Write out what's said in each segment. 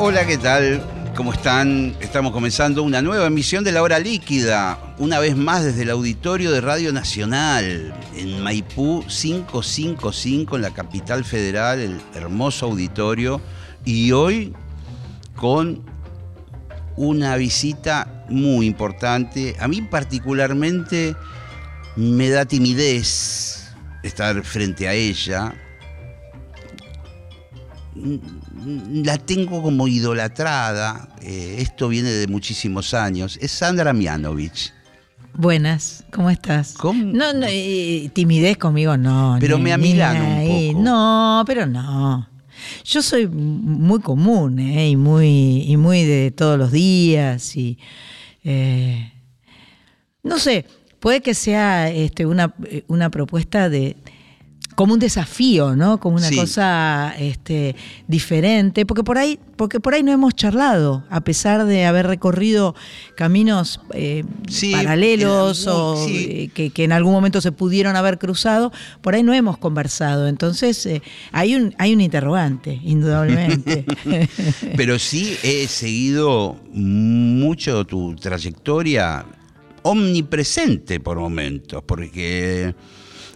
Hola, ¿qué tal? ¿Cómo están? Estamos comenzando una nueva emisión de La Hora Líquida, una vez más desde el auditorio de Radio Nacional, en Maipú 555, en la capital federal, el hermoso auditorio, y hoy con una visita muy importante. A mí particularmente me da timidez estar frente a ella, la tengo como idolatrada, eh, esto viene de muchísimos años, es Sandra Mianovich. Buenas, ¿cómo estás? ¿Cómo? No, no eh, timidez conmigo no. Pero ni- me amilano un poco. No, pero no. Yo soy muy común ¿eh? y, muy, y muy de todos los días y eh, no sé, puede que sea este, una, una propuesta de como un desafío, ¿no? Como una Sí. cosa este, diferente, porque por ahí, porque por ahí no hemos charlado, a pesar de haber recorrido caminos eh, Sí, paralelos o sí. eh, que, que en algún momento se pudieron haber cruzado, por ahí no hemos conversado. Entonces eh, hay un hay un interrogante, indudablemente. Pero sí he seguido mucho tu trayectoria omnipresente por momentos, porque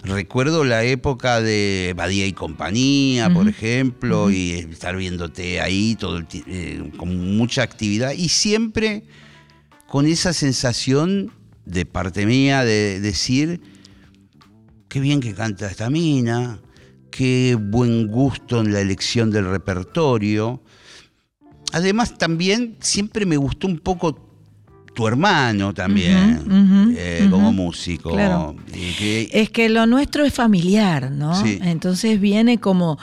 recuerdo la época de Badía y compañía, por ejemplo, y estar viéndote ahí todo el eh, con mucha actividad. Y siempre con esa sensación de parte mía de decir qué bien que canta esta mina, qué buen gusto en la elección del repertorio. Además, también siempre me gustó un poco tu hermano también, eh, como músico. Claro. Y que- Es que lo nuestro es familiar, ¿no? Sí. Entonces viene como,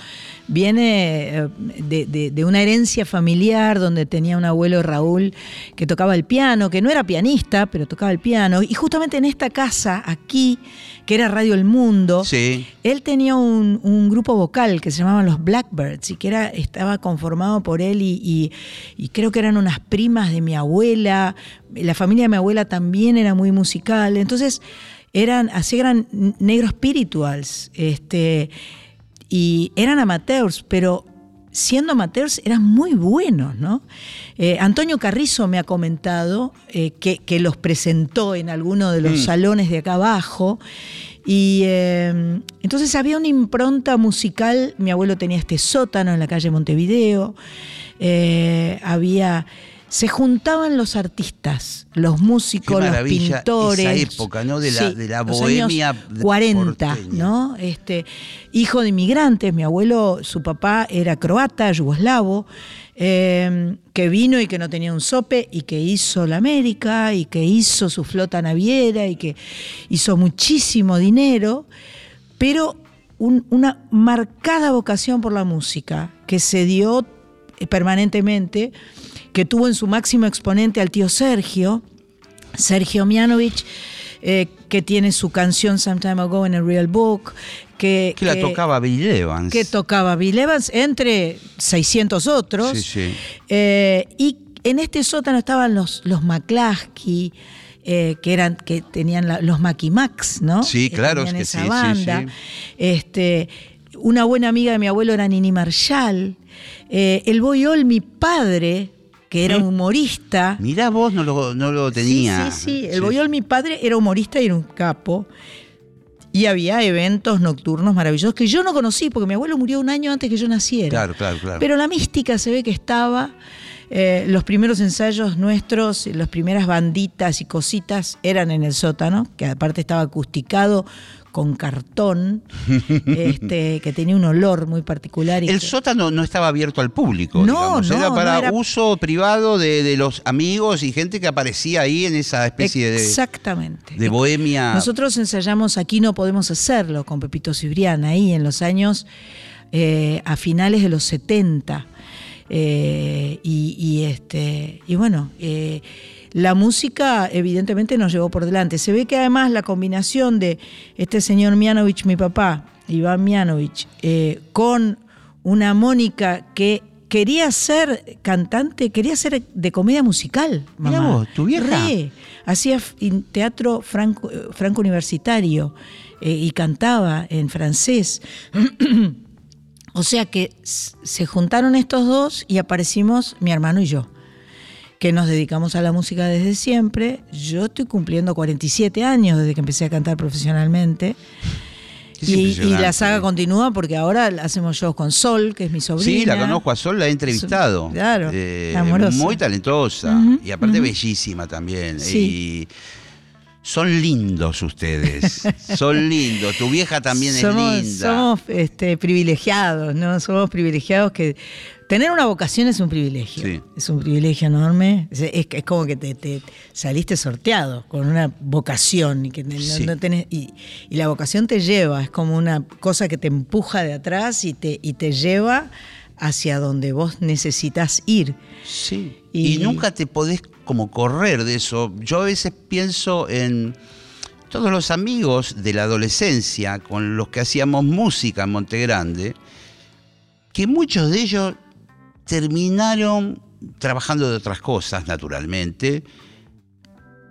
viene eh, de, de- de una herencia familiar donde tenía un abuelo Raúl que tocaba el piano, que no era pianista, pero tocaba el piano. Y justamente en esta casa, aquí, que era Radio El Mundo, sí, él tenía un, un grupo vocal que se llamaban los Blackbirds y que era, estaba conformado por él y, y- y creo que eran unas primas de mi abuela. La familia de mi abuela también era muy musical. Entonces eran, así eran negros spirituals. Este, y eran amateurs, pero siendo amateurs eran muy buenos, ¿no? Eh, Antonio Carrizo me ha comentado eh, que, que los presentó en alguno de los Mm. salones de acá abajo. Y eh, entonces había una impronta musical. Mi abuelo tenía este sótano en la calle Montevideo. Había. Se juntaban los artistas, los músicos, los pintores. esa época, ¿no? De la- de la bohemia años de- 40, porteña. ¿no? Este, hijo de inmigrantes, mi abuelo, su papá era croata, yugoslavo, eh, que vino y que no tenía un sope y que hizo la América y que hizo su flota naviera y que hizo muchísimo dinero, pero un- una marcada vocación por la música que se dio permanentemente, que tuvo en su máximo exponente al tío Sergio, Sergio Mianovich, eh, que tiene su canción Some Time Ago in a Real Book, que, que la tocaba Bill Evans. que tocaba Bill Evans entre 600 otros. Sí, sí. Eh, y en este sótano estaban los, los McCluskey, eh, que eran, que tenían la- los Macky Max, ¿no? Sí, claro, es que esa sí, sí, banda. sí. Este, una buena amiga de mi abuelo era Nini Marshall. Eh, el Boyol, mi padre, que era ¿Mm? humorista. Mirá vos, no lo, no lo tenía. Sí, sí, sí. El Boyol, mi padre, era humorista y era un capo. Y había eventos nocturnos maravillosos que yo no conocí, porque mi abuelo murió un año antes que yo naciera. Claro, claro, claro. Pero la mística se ve que estaba. eh, los primeros ensayos nuestros, las primeras banditas y cositas eran en el sótano, que aparte estaba acusticado con cartón, este, que tenía un olor muy particular. y El que- sótano no estaba abierto al público, No, no, era no para era- uso privado de, de los amigos y gente que aparecía ahí en esa especie de, Exactamente. de bohemia. Nosotros ensayamos Aquí no podemos hacerlo con Pepito Cibrián, ahí en los años, eh, a finales de los 70. Eh, y, y, este, y bueno, eh, la música evidentemente nos llevó por delante. Se ve que además la combinación de este señor Mianovich, mi papá, Iván Mianovich, eh, con una Mónica que quería ser cantante, quería ser de comedia musical. Mirá Mamá. vos, tu vieja. Re. Hacía teatro franco, eh, franco universitario eh, y cantaba en francés. o sea que se juntaron estos dos y aparecimos mi hermano y yo, que nos dedicamos a la música desde siempre. Yo estoy cumpliendo 47 años desde que empecé a cantar profesionalmente. Es Y, la saga continúa porque ahora hacemos shows con Sol, que es mi sobrina. Sí, la conozco a Sol, la he entrevistado. Claro, Eh, amorosa. Muy talentosa y aparte bellísima también. Sí. Y son lindos ustedes. son lindos. Tu vieja también somos, es linda. Somos este, privilegiados, ¿no? Somos privilegiados que. Tener una vocación es un privilegio. Sí. Es un privilegio enorme. Es, es- es como que te, te saliste sorteado con una vocación y que no- Sí. no tenés- y, y la vocación te lleva, es como una cosa que te empuja de atrás y te, y te lleva hacia donde vos necesitas ir. Sí. Y- Y, nunca te podés como correr de eso. Yo a veces pienso en todos los amigos de la adolescencia con los que hacíamos música en Monte Grande, que muchos de ellos terminaron trabajando de otras cosas, naturalmente,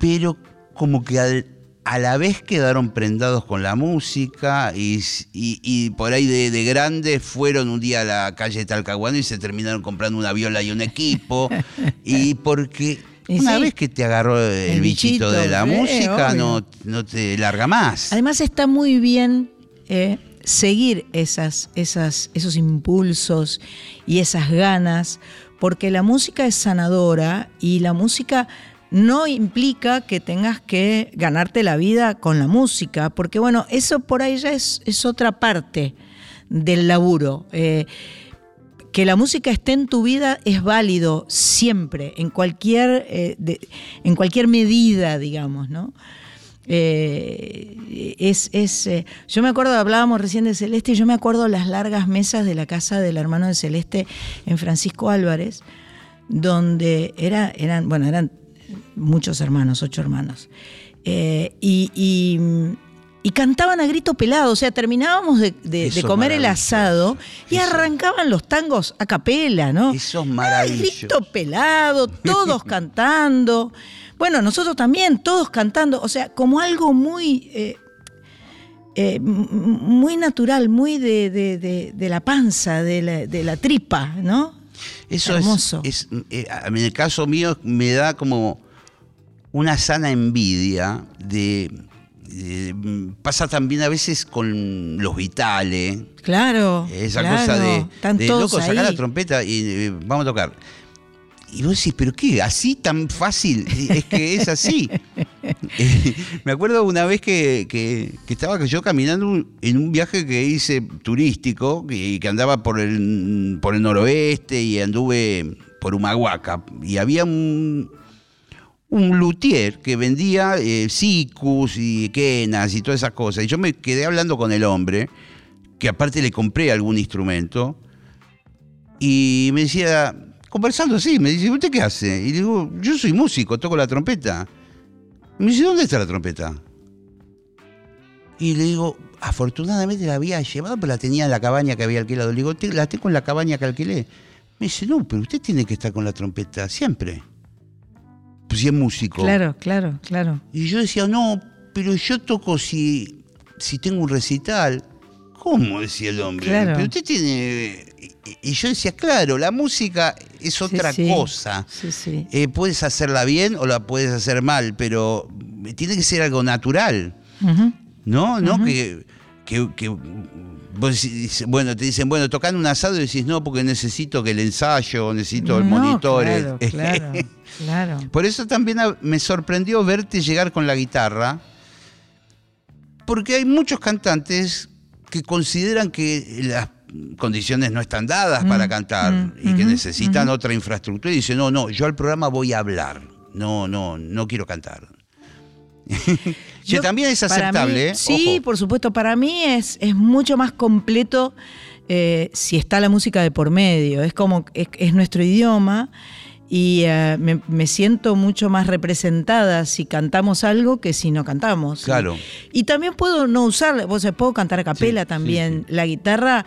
pero como que al- a la vez quedaron prendados con la música y, y- y por ahí de, de grandes fueron un día a la calle Talcahuano y se terminaron comprando una viola y un equipo. y porque una sí. vez que te agarró el, El bichito, bichito, de la eh, música, obvio. no, no te larga más. Además está muy bien eh, seguir esas, esas, esos impulsos y esas ganas, porque la música es sanadora y la música no implica que tengas que ganarte la vida con la música, porque bueno, eso por ahí ya es, es otra parte del laburo. Eh, que la música esté en tu vida es válido siempre, en cualquier, eh, en cualquier medida, digamos, ¿no? Eh, es, es, eh, yo me acuerdo, hablábamos recién de Celeste, y yo me acuerdo las largas mesas de la casa del hermano de Celeste en Francisco Álvarez, donde era, eran, bueno, eran muchos hermanos, ocho hermanos. Eh, y, y, y cantaban a grito pelado, o sea, terminábamos de, de- comer el asado y Eso. arrancaban los tangos a capela, ¿no? Eso es maravilloso. grito pelado, todos cantando. Bueno, nosotros también, todos cantando, o sea, como algo muy, eh, eh, muy natural, muy de, de- de- de la panza, de la, de la tripa, ¿no? Eso Hermoso. es, es, eh, en el caso mío me da como una sana envidia de, mm, pasa también a veces con los vitales, Claro. esa claro, cosa de, de, loco, sacar la trompeta y eh, vamos a tocar. Y vos decís, ¿pero qué? ¿Así tan fácil? Es que es así. Eh, Me acuerdo una vez que, que- que estaba yo caminando en un viaje que hice turístico y que andaba por el, por el noroeste y anduve por Humahuaca. Y había un, un luthier que vendía eh, sicus y quenas y todas esas cosas. Y yo me quedé hablando con el hombre, que aparte le compré algún instrumento, y me decía, conversando así, me dice, ¿usted qué hace? Y le digo, yo soy músico, toco la trompeta. Y me dice, ¿dónde está la trompeta? Y le digo, afortunadamente la había llevado, pero la tenía en la cabaña que había alquilado. Le digo, "Te- la tengo en la cabaña que alquilé. Me dice, no, pero usted tiene que estar con la trompeta siempre. Pues si es músico. Claro, claro, claro. Y yo decía, no, pero yo toco si, si tengo un recital. ¿Cómo? decía el hombre. Claro. Pero usted tiene. Y yo decía, claro, la música es otra sí. cosa. Sí, sí. Eh, puedes hacerla bien o la puedes hacer mal, pero tiene que ser algo natural. ¿No? ¿No? que, que, que vos decís, bueno, te dicen, bueno, tocando un asado y decís, no, porque necesito que el ensayo, necesito el monitor. Claro, claro, claro. Por eso también me sorprendió verte llegar con la guitarra, porque hay muchos cantantes que consideran que las condiciones no están dadas Mm, para cantar mm, y que ujú, necesitan otra infraestructura y dicen, no, no, yo al programa voy a hablar, no, no, no quiero cantar. que Yo- también es aceptable, mí- ¿eh? sí, Ojo. por supuesto. Para mí es, es mucho más completo eh, si está la música de por medio. Es como, es, es nuestro idioma y eh, me, me siento mucho más representada si cantamos algo que si no cantamos. Claro. Y, también puedo no usar, o sea, puedo cantar a capela Sí, sí, también. La guitarra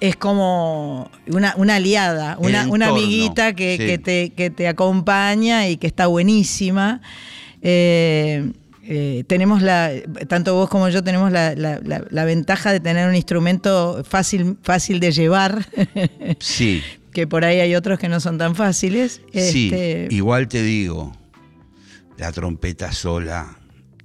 es como una, una aliada, una, amiguita que, que te, que te acompaña y que está buenísima. Eh, eh, tenemos la, tanto vos como yo tenemos la, la- la- la ventaja de tener un instrumento fácil, fácil de llevar, Sí, que por ahí hay otros que no son tan fáciles. sí. Este, Igual te digo, la trompeta sola.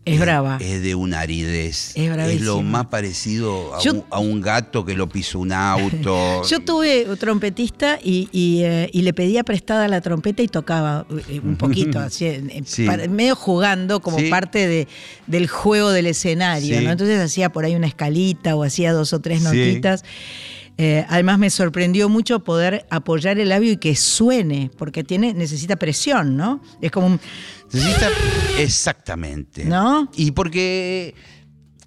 Es brava. Es de una aridez. Es lo bravísima. más parecido a, Yo- un, a un gato que lo pisó un auto. Yo tuve un trompetista y, y, eh, y le pedía prestada la trompeta y tocaba eh, un poquito, así, Sí. para- medio jugando como Sí. parte de, del juego del escenario. Sí. ¿no? Entonces hacía por ahí una escalita o hacía dos o tres notitas. Eh, además me sorprendió mucho poder apoyar el labio y que suene, porque tiene, necesita presión, ¿no? Es como un... Necesita. Exactamente. ¿No? Y porque.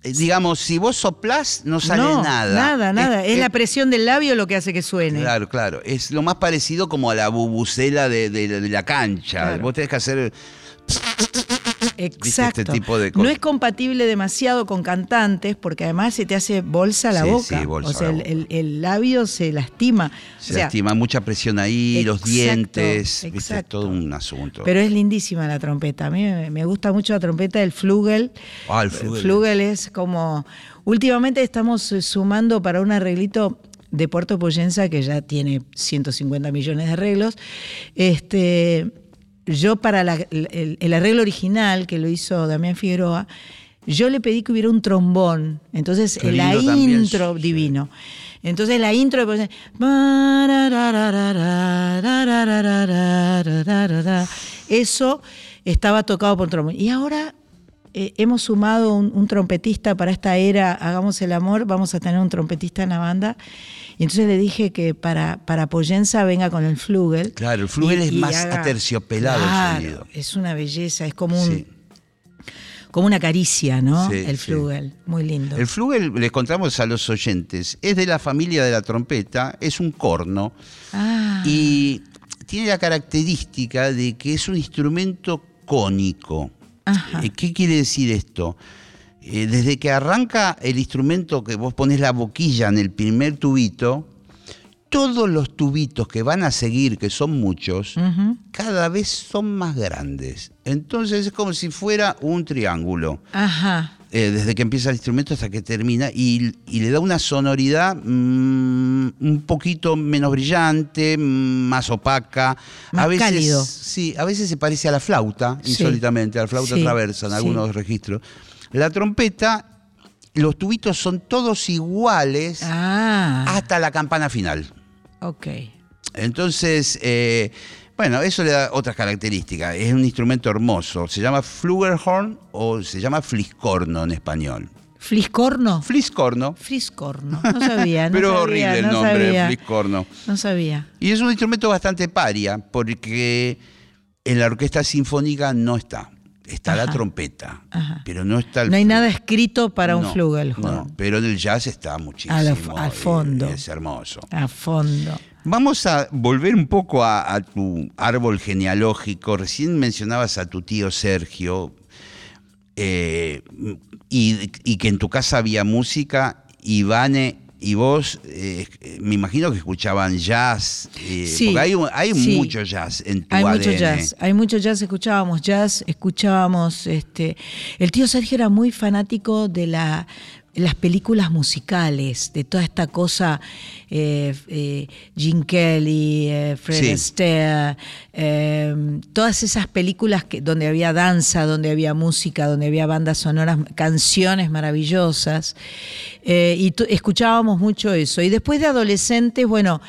eh, Digamos, si vos soplás, no sale no, nada. Nada, nada. Es, la presión del labio lo que hace que suene. Claro, claro. Es lo más parecido como a la bubucela de, de- de la cancha. Claro. Vos tenés que hacer. Exacto. este tipo de cosas. No es compatible demasiado con cantantes porque además se te hace bolsa la Sí, boca. sí, bolsa o sea, la el, boca. el- el labio se lastima. Se O sea, lastima mucha presión ahí, los exacto, dientes. ¿viste? Es exacto. todo un asunto. Pero es lindísima la trompeta. A mí me, gusta mucho la trompeta del flugel. Ah, el flugel. Flugel es como. Últimamente estamos eh, sumando para un arreglito de Puerto Poyenza, que ya tiene 150 millones de arreglos. Este, yo, para la- el, el arreglo original que lo hizo Damián Figueroa, yo le pedí que hubiera un trombón. Entonces, Qué la también, intro divino. Entonces la intro de Poyenza, eso estaba tocado por trombón. Y ahora eh, hemos sumado un, un trompetista para esta era Hagamos el Amor, vamos a tener un trompetista en la banda. Y entonces le dije que para, para Poyenza venga con el flugel. Claro, el flugel es más aterciopelado el sonido. Es una belleza, es como, un, Sí. como una caricia, ¿no? Sí, el sí. flugel, muy lindo. El flugel, les contamos a los oyentes, es de la familia de la trompeta, es un corno Ah, y tiene la característica de que es un instrumento cónico. Ajá. Eh, ¿Qué quiere decir esto? Eh, desde que arranca el instrumento que vos pones la boquilla en el primer tubito, todos los tubitos que van a seguir, que son muchos, cada vez son más grandes. Entonces es como si fuera un triángulo. Ajá. Eh, desde que empieza el instrumento hasta que termina, y, y le da una sonoridad mm, un poquito menos brillante, más opaca. Más a veces, cálido. Sí, a veces se parece a la flauta, Sí. insólitamente, a la flauta Sí, traversa en sí. algunos registros. La trompeta, los tubitos son todos iguales Ah, hasta la campana final. ok. Entonces, eh, bueno, eso le da otras características. Es un instrumento hermoso. Se llama flugelhorn o se llama fliscorno en español. ¿Fliscorno? Fliscorno. Fliscorno. No sabía, no Pero sabía, horrible el no nombre, sabía. fliscorno. No sabía. Y es un instrumento bastante paria porque en la orquesta sinfónica no está. Está la trompeta, Ajá. pero no está el No hay nada escrito para un No, flugelhorn. No, pero en el jazz está muchísimo. Al fondo. Es hermoso. A fondo. Vamos a volver un poco a, a tu árbol genealógico. Recién mencionabas a tu tío Sergio eh, y, y que en tu casa había música. Ivane y vos, eh, me imagino que escuchaban jazz. eh, Sí, porque hay, hay sí. mucho jazz en tu Hay ADN. mucho jazz, hay mucho jazz, escuchábamos jazz, escuchábamos, este, el tío Sergio era muy fanático de la, las películas musicales, de toda esta cosa, eh, eh, Gene Kelly, eh, Fred Sí. Astaire, eh, todas esas películas que, donde había danza, donde había música, donde había bandas sonoras, canciones maravillosas, eh, y escuchábamos mucho eso. Y después de adolescentes, bueno,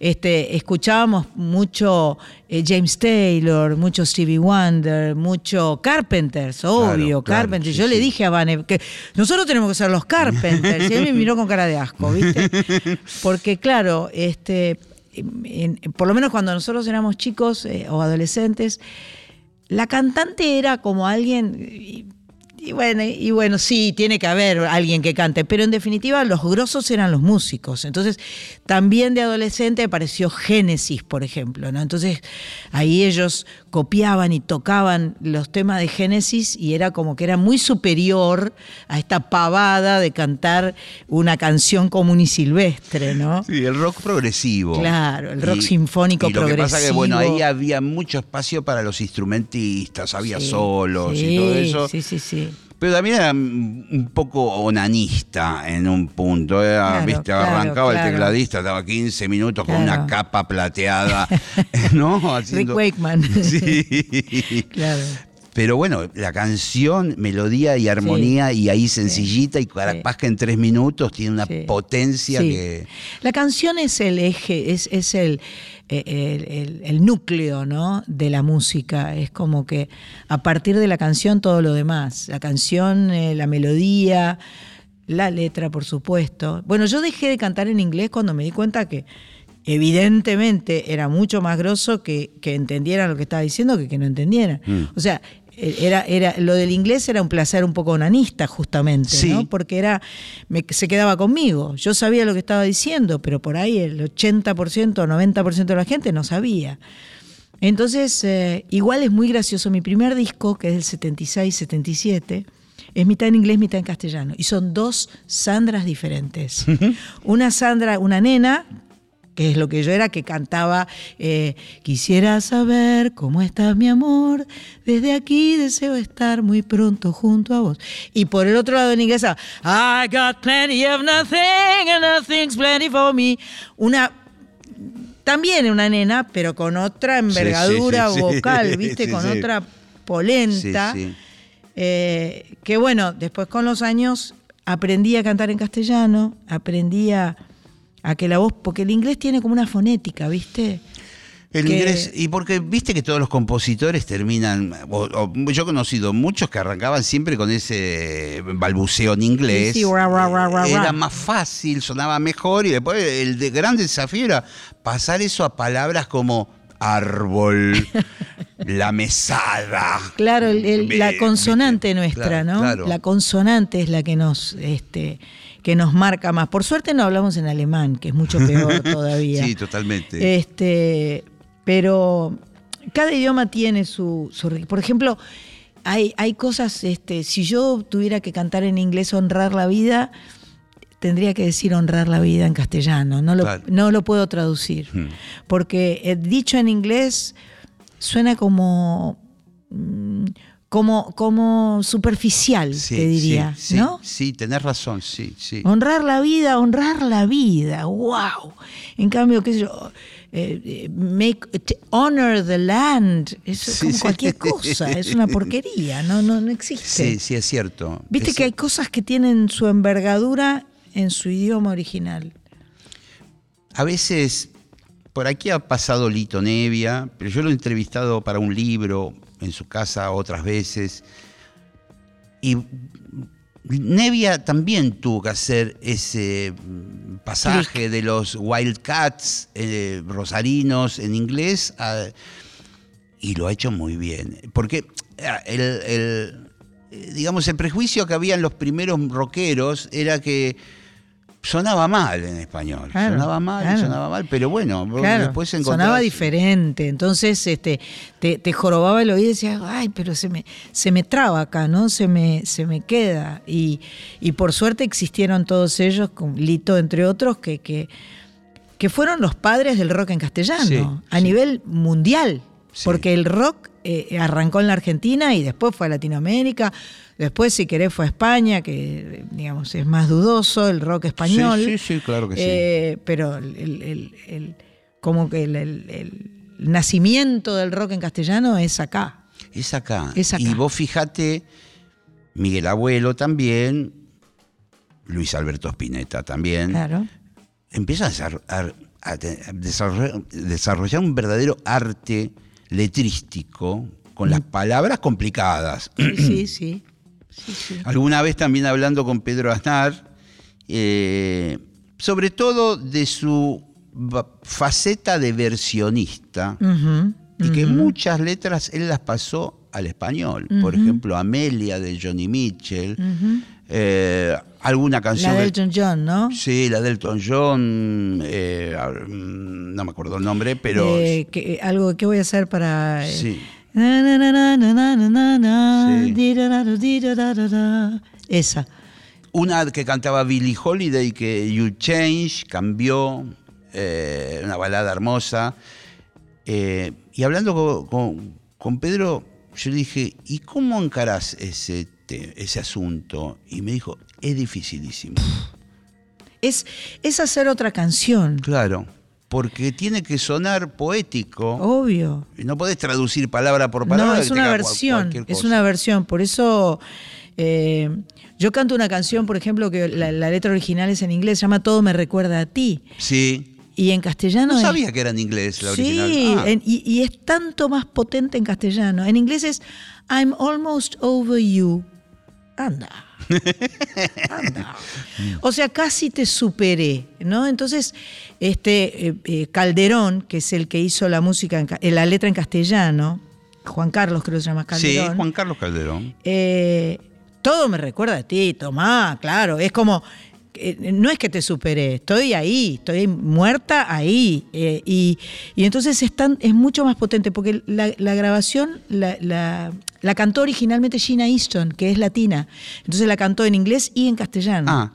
este, escuchábamos mucho eh, James Taylor, mucho Stevie Wonder, mucho Carpenters, obvio, Claro, claro, Carpenters. sí, Yo le dije a Vane que nosotros tenemos que ser los Carpenters. y él me miró con cara de asco, ¿viste? Porque, claro, este, en- por lo menos cuando nosotros éramos chicos eh, o adolescentes, la cantante era como alguien. Y- bueno, y bueno, sí, tiene que haber alguien que cante, pero en definitiva los grosos eran los músicos. Entonces, también de adolescente apareció Génesis, por ejemplo, ¿no? Entonces, ahí ellos copiaban y tocaban los temas de Génesis y era como que era muy superior a esta pavada de cantar una canción común y silvestre, ¿no? Sí, el rock progresivo. Claro, el rock sinfónico y lo progresivo. que pasa que, bueno, ahí había mucho espacio para los instrumentistas, había Sí, solos sí, y todo eso. Sí, sí, sí. Pero también era un poco onanista en un punto. era, Claro, ¿viste? claro, Arrancaba claro. el tecladista, estaba 15 minutos con una capa plateada. ¿no? Rick Haciendo- Wakeman. Sí. Claro. Pero bueno, la canción, melodía y armonía, y ahí sencillita, y capaz que en tres minutos tiene una Sí. potencia Sí. que. La canción es el eje, es, es el, eh, el, el- el núcleo ¿no? de la música. Es como que a partir de la canción todo lo demás. La canción, eh, la melodía, la letra, por supuesto. Bueno, yo dejé de cantar en inglés cuando me di cuenta que evidentemente era mucho más grosso que, que entendieran lo que estaba diciendo que que no entendieran. O sea, era, era, lo del inglés era un placer un poco onanista, justamente, Sí. ¿no? Porque era, me- se quedaba conmigo. Yo sabía lo que estaba diciendo, pero por ahí el 80% o 90% de la gente no sabía. Entonces, eh, igual es muy gracioso. Mi primer disco, que es del 76-77, es mitad en inglés, mitad en castellano. Y son dos Sandras diferentes. Una Sandra, una nena, que es lo que yo era, que cantaba eh, Quisiera saber cómo estás, mi amor. Desde aquí deseo estar muy pronto junto a vos. Y por el otro lado en inglés, I got plenty of nothing and nothing's plenty for me. Una también una nena, pero con otra envergadura sí, sí, vocal, ¿viste? con otra polenta. Eh, que bueno, después con los años aprendí a cantar en castellano, aprendí a, a que la voz, porque el inglés tiene como una fonética, ¿viste? El que- inglés, y porque viste que todos los compositores terminan, o- o yo he conocido muchos que arrancaban siempre con ese balbuceo en inglés. Sí, sí, ra, ra, ra, ra, era ra. más fácil, sonaba mejor, y después el de- gran desafío era pasar eso a palabras como árbol, la mesada. Claro, el- el- la consonante nuestra, claro, ¿no? claro. La consonante es la que nos, este, que nos marca más. Por suerte no hablamos en alemán, que es mucho peor todavía. Sí, totalmente. Este, pero cada idioma tiene su, su Por ejemplo, hay, hay cosas, este, si yo tuviera que cantar en inglés honrar la vida, tendría que decir honrar la vida en castellano. No lo, Claro. no lo puedo traducir. Hmm. Porque eh, dicho en inglés suena como. mm, Como, como superficial, Sí, te diría, sí, sí, ¿no? Sí, tenés razón, sí, sí. Honrar la vida, honrar la vida, wow. En cambio, qué sé yo, eh, eh, make, honor the land, eso es como sí. cualquier cosa, es una porquería, no, no, no existe. Sí, sí, es cierto. Viste Es- que hay cosas que tienen su envergadura en su idioma original. A veces, por aquí ha pasado Lito Nevia, pero yo lo he entrevistado para un libro en su casa otras veces. Y Nevia también tuvo que hacer ese mm, pasaje de los Wildcats eh, rosarinos en inglés a- y lo ha hecho muy bien. Porque ah, el, el, eh, digamos, el prejuicio que había en los primeros rockeros era que sonaba mal en español. Claro, sonaba mal, claro. sonaba mal, pero bueno, Claro, después sonaba encontrás- diferente. Entonces, este, te, te jorobaba el oído y decías, ay, pero se me, se me traba acá, ¿no? Se me, se me queda. Y, y por suerte existieron todos ellos, con Lito entre otros, que, que, que fueron los padres del rock en castellano, Sí, a sí. nivel mundial. Sí. Porque el rock eh, arrancó en la Argentina y después fue a Latinoamérica. Después, si querés, fue a España, que digamos es más dudoso el rock español. Sí, sí, sí, claro que sí. Eh, pero el, el- el- como que el, nacimiento del rock en castellano es acá. Es acá. Es acá. Y vos fijate, Miguel Abuelo también, Luis Alberto Spinetta también, Claro. empieza a, a- a desarrollar un verdadero arte letrístico con las palabras complicadas. Sí, sí, sí. Alguna vez también hablando con Pedro Aznar, eh, sobre todo de su faceta de versionista, y que muchas letras él las pasó al español. Por ejemplo, Amelia de Johnny Mitchell. Eh, alguna canción. La de Elton John, ¿no? Sí, la de Elton John, eh, mm, no me acuerdo el nombre, pero... Que, eh, algo, ¿qué voy a hacer para...? Sí. Esa. Una que cantaba Billie Holiday, que You Change, cambió, una balada hermosa. y hablando con, con, con Pedro, yo dije, ¿y cómo encarás ese tema? Te- ese asunto? Y me dijo, es dificilísimo. Es, es hacer otra canción. Claro, porque tiene que sonar poético. Obvio. No podés traducir palabra por palabra. No, es una versión, es una versión. Por eso eh, yo canto una canción, por ejemplo, que la, la letra original es en inglés, se llama Todo me recuerda a ti. Sí. Y en castellano No es- sabía que era en inglés la Sí, original. Ah. en- y, y es tanto más potente en castellano. En inglés es I'm almost over you. Anda. Anda. O sea, casi te superé, ¿no? Entonces, este eh, eh, Calderón, que es el que hizo la música, en eh, la letra en castellano, Juan Carlos creo que se llama sí, Calderón. Juan Carlos Calderón. Todo me recuerda a ti, Tomás, claro. Es como, no es que te superé, estoy ahí, estoy muerta ahí. y, y entonces es, tan- es mucho más potente, porque la, la grabación la, la- la cantó originalmente Gina Easton, que es latina. Entonces la cantó en inglés y en castellano. Ah,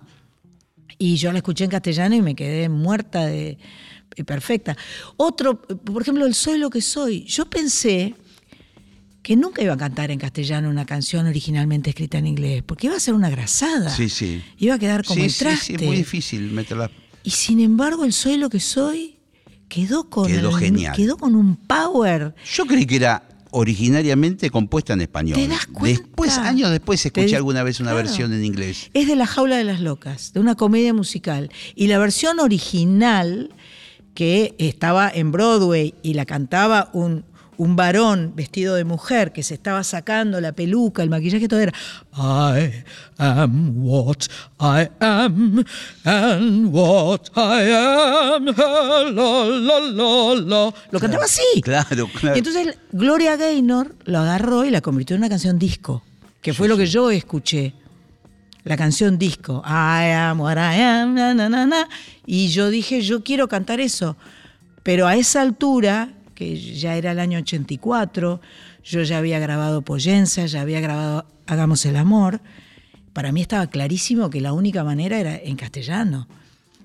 Y yo la escuché en castellano y me quedé muerta de eh, perfecta. Otro, por ejemplo, el Soy lo que soy. Yo pensé que nunca iba a cantar en castellano una canción originalmente escrita en inglés, porque iba a ser una grasada. sí, sí. Iba a quedar como sí, el sí, traste. sí, es muy difícil meterla. Y sin embargo, el Soy lo que soy quedó con Quedó el- genial. quedó con un power. Yo creí que era originariamente compuesta en español. ¿Te das cuenta? Después, años después, escuché alguna vez una claro. versión en inglés. Es de La Jaula de las Locas, de una comedia musical. Y la versión original, que estaba en Broadway y la cantaba un, un varón vestido de mujer que se estaba sacando la peluca, el maquillaje, todo era I am what I am and what I am. la. Lo cantaba así. Claro, claro. Y entonces Gloria Gaynor lo agarró y la convirtió en una canción disco, que fue lo que yo escuché. La canción disco. I am what I am, na, na, na, na. Y yo dije, yo quiero cantar eso. Pero a esa altura, que ya era el año 84, yo ya había grabado Poyenza, ya había grabado Hagamos el Amor. Para mí estaba clarísimo que la única manera era en castellano.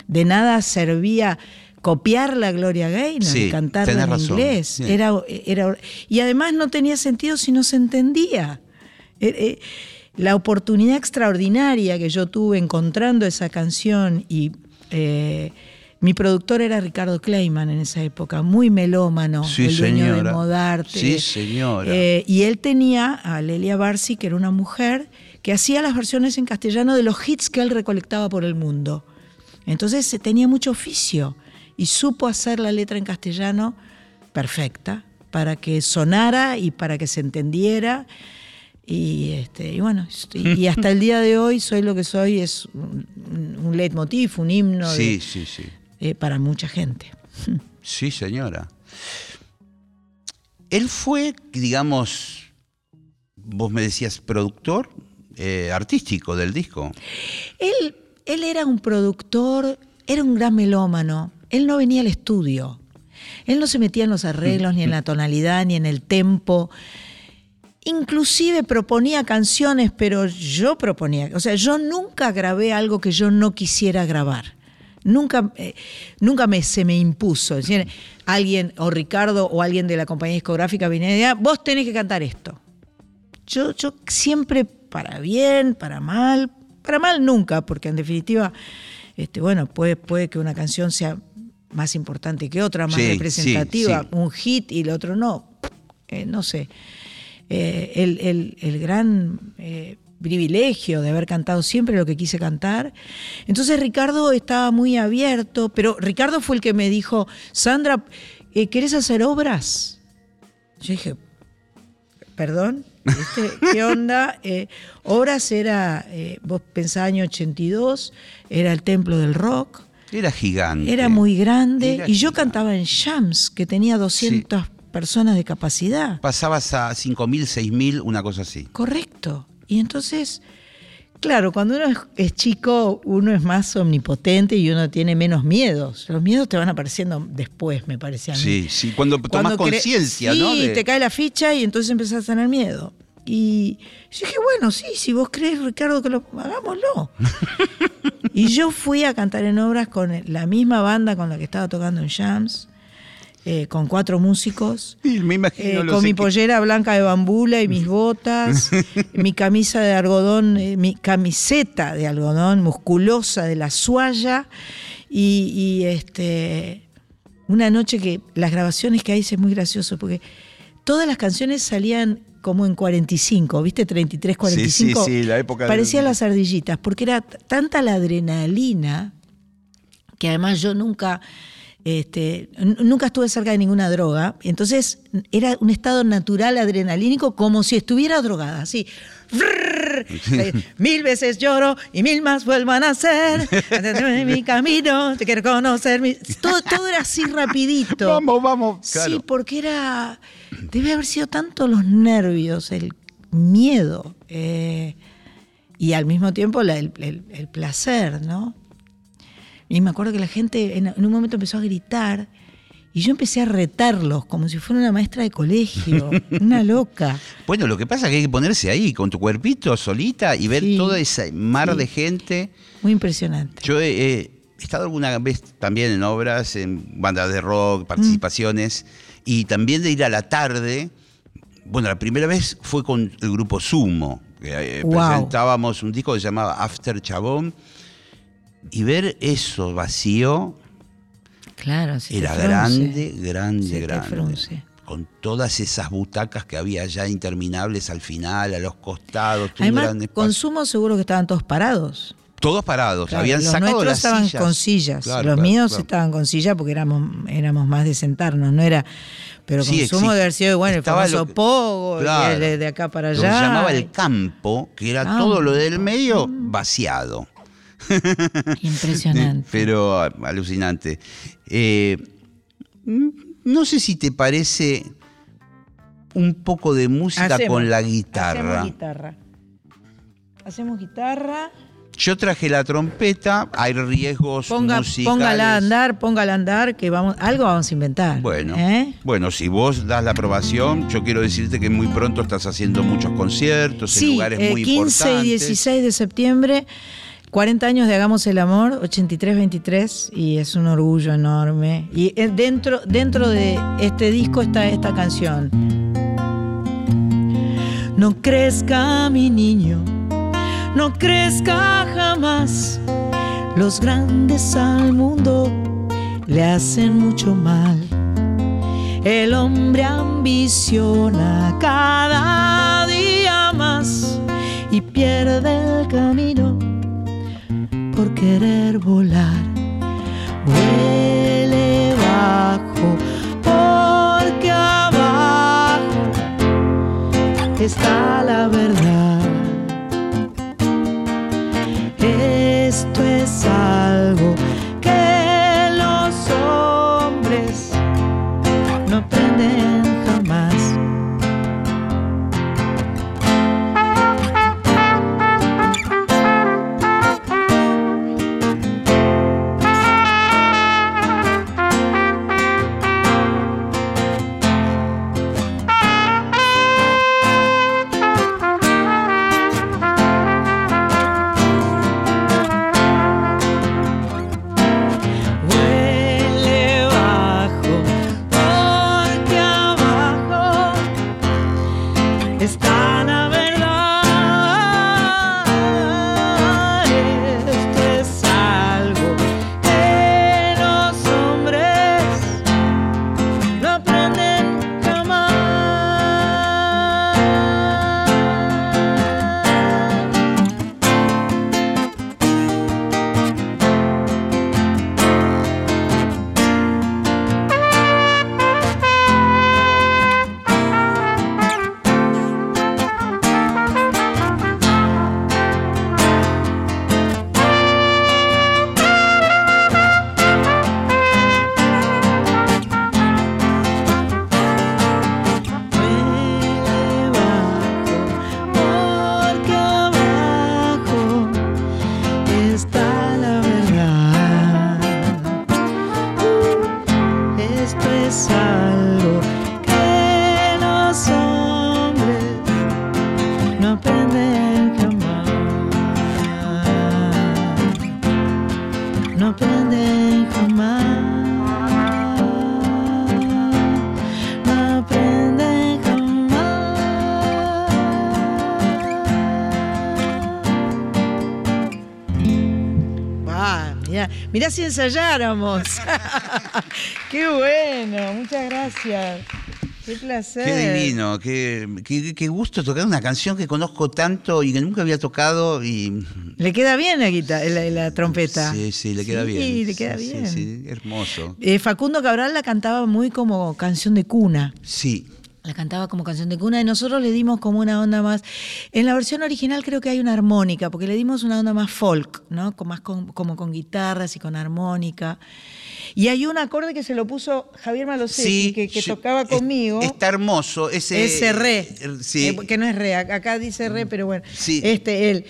De nada servía copiar la Gloria Gaynor Sí, y cantarla en razón, inglés. Era, era, y además no tenía sentido si no se entendía. Eh, eh, la oportunidad extraordinaria que yo tuve encontrando esa canción y eh, mi productor era Ricardo Kleiman en esa época, muy melómano, Sí, el dueño de. Modarte. Sí, señora. Eh, y él tenía a Lelia Barsi, que era una mujer, que hacía las versiones en castellano de los hits que él recolectaba por el mundo. Entonces tenía mucho oficio y supo hacer la letra en castellano perfecta para que sonara y para que se entendiera. Y, este, y bueno, y, y hasta el día de hoy soy lo que soy, es un, un leitmotiv, un himno de- Sí, sí, sí. Eh, para mucha gente. Sí, señora. Él fue, digamos, vos me decías, productor eh, artístico del disco. Él, él era un productor, era un gran melómano. Él no venía al estudio. Él no se metía en los arreglos, ni en la tonalidad, ni en el tempo. Inclusive proponía canciones, pero yo proponía, o sea, yo nunca grabé algo que yo no quisiera grabar. Nunca, eh, nunca me, se me impuso. Decir, alguien, o Ricardo, o alguien de la compañía discográfica y decía, vos tenés que cantar esto. Yo, yo siempre para bien, para mal, para mal nunca, porque en definitiva, este, bueno, puede, puede que una canción sea más importante que otra, más Sí, representativa, sí, sí. un hit y el otro no. Eh, no sé. Eh, el, el- el gran privilegio de haber cantado siempre lo que quise cantar. Entonces Ricardo estaba muy abierto, pero Ricardo fue el que me dijo, Sandra, eh, ¿querés hacer obras? Yo dije, perdón, ¿viste? ¿qué onda? Eh, obras era, eh, vos pensás año 82, era el templo del rock, Era gigante. era muy grande, Era y yo gigante. cantaba en Shams, que tenía 200 personas de capacidad. Pasabas a 5.000, 6.000, una cosa así. Correcto. Y entonces, claro, cuando uno es, es chico, uno es más omnipotente y uno tiene menos miedos. Los miedos te van apareciendo después, me parece a mí. Sí, sí, cuando tomas Cuando conciencia, sí, ¿no? De- te cae la ficha y entonces empezás a tener miedo. Y yo dije, bueno, sí, si vos crees, Ricardo, que lo hagámoslo. y yo fui a cantar en obras con la misma banda con la que estaba tocando en Jams, eh, con cuatro músicos. Sí, me eh, imagino los con mi pollera blanca de bambula y mis botas, mi camisa de algodón, eh, mi camiseta de algodón musculosa de la suaya y, y, este una noche que las grabaciones que hay es muy gracioso porque todas las canciones salían como en 45, ¿viste? 33, 45. sí, la época Parecían las ardillitas porque era tanta la adrenalina que además yo nunca, este, nunca estuve cerca de ninguna droga, entonces era un estado natural adrenalínico como si estuviera drogada, así. Eh, mil veces lloro y mil más vuelvan a. En mi camino, te quiero conocer. mi- Todo, todo era así rapidito. Vamos, vamos. Sí, Claro. porque era. Debe haber sido tanto los nervios, el miedo eh, y al mismo tiempo la- el, el- el placer, ¿no? Y me acuerdo que la gente en, en un momento empezó a gritar y yo empecé a retarlos como si fuera una maestra de colegio, una loca. Bueno, lo que pasa es que hay que ponerse ahí con tu cuerpito solita y ver Sí, todo ese mar sí. de gente. Muy impresionante. Yo he, he estado alguna vez también en obras, en bandas de rock, participaciones, y también de ir a la tarde. Bueno, la primera vez fue con el grupo Sumo, que eh, Wow. presentábamos un disco que se llamaba After Chabón, y ver eso vacío Claro, era frunce. grande, grande, grande. Con todas esas butacas que había ya interminables al final, a los costados, Además, consumo seguro que estaban todos parados. Todos parados, Claro, habían los sacado las estaban sillas. con sillas. Claro, los claro, míos estaban con sillas porque éramos, éramos más de sentarnos, no era. Pero Sí, consumo de haber sido bueno, el famoso que- pogo, de, de acá para Lo allá. que se llamaba el campo, que era Ah. todo lo del medio vaciado. Impresionante. Pero alucinante. Eh, no sé si te parece un poco de música Hacemos- con la guitarra. Hacemos guitarra. Hacemos guitarra. Yo traje la trompeta, hay riesgos Ponga, musicales. póngala a andar, póngala a andar, que vamos, algo vamos a inventar. Bueno, ¿eh? bueno, si vos das la aprobación, yo quiero decirte que muy pronto estás haciendo muchos conciertos en Sí, lugares eh, muy 15 importantes. y 16 de septiembre, 40 años de Hagamos el Amor, 83-23, y es un orgullo enorme. Y eh, dentro, dentro de este disco está esta canción. No crezca mi niño, no crezca jamás. Los grandes al mundo le hacen mucho mal. El hombre ambiciona cada día más y pierde el camino por querer volar. Mirá, si ensayáramos. Qué bueno, muchas gracias. Qué placer. Qué divino, qué, qué- qué gusto tocar una canción que conozco tanto y que nunca había tocado y Le queda bien la, guita- la, la trompeta. sí, sí, le queda Sí, bien. le queda Sí, bien. Sí, hermoso. Eh, Facundo Cabral la cantaba muy como canción de cuna. Sí, La cantaba como canción de cuna y nosotros le dimos como una onda más. En la versión original creo que hay una armónica, porque le dimos una onda más folk, ¿no? Con, más con- como con guitarras y con armónica. Y hay un acorde que se lo puso Javier Malosetti, sí. que, tocaba es- conmigo. Está hermoso. Ese, Ese re, Sí. eh, que no es re, ac- acá dice re, pero bueno. Sí. Este, el.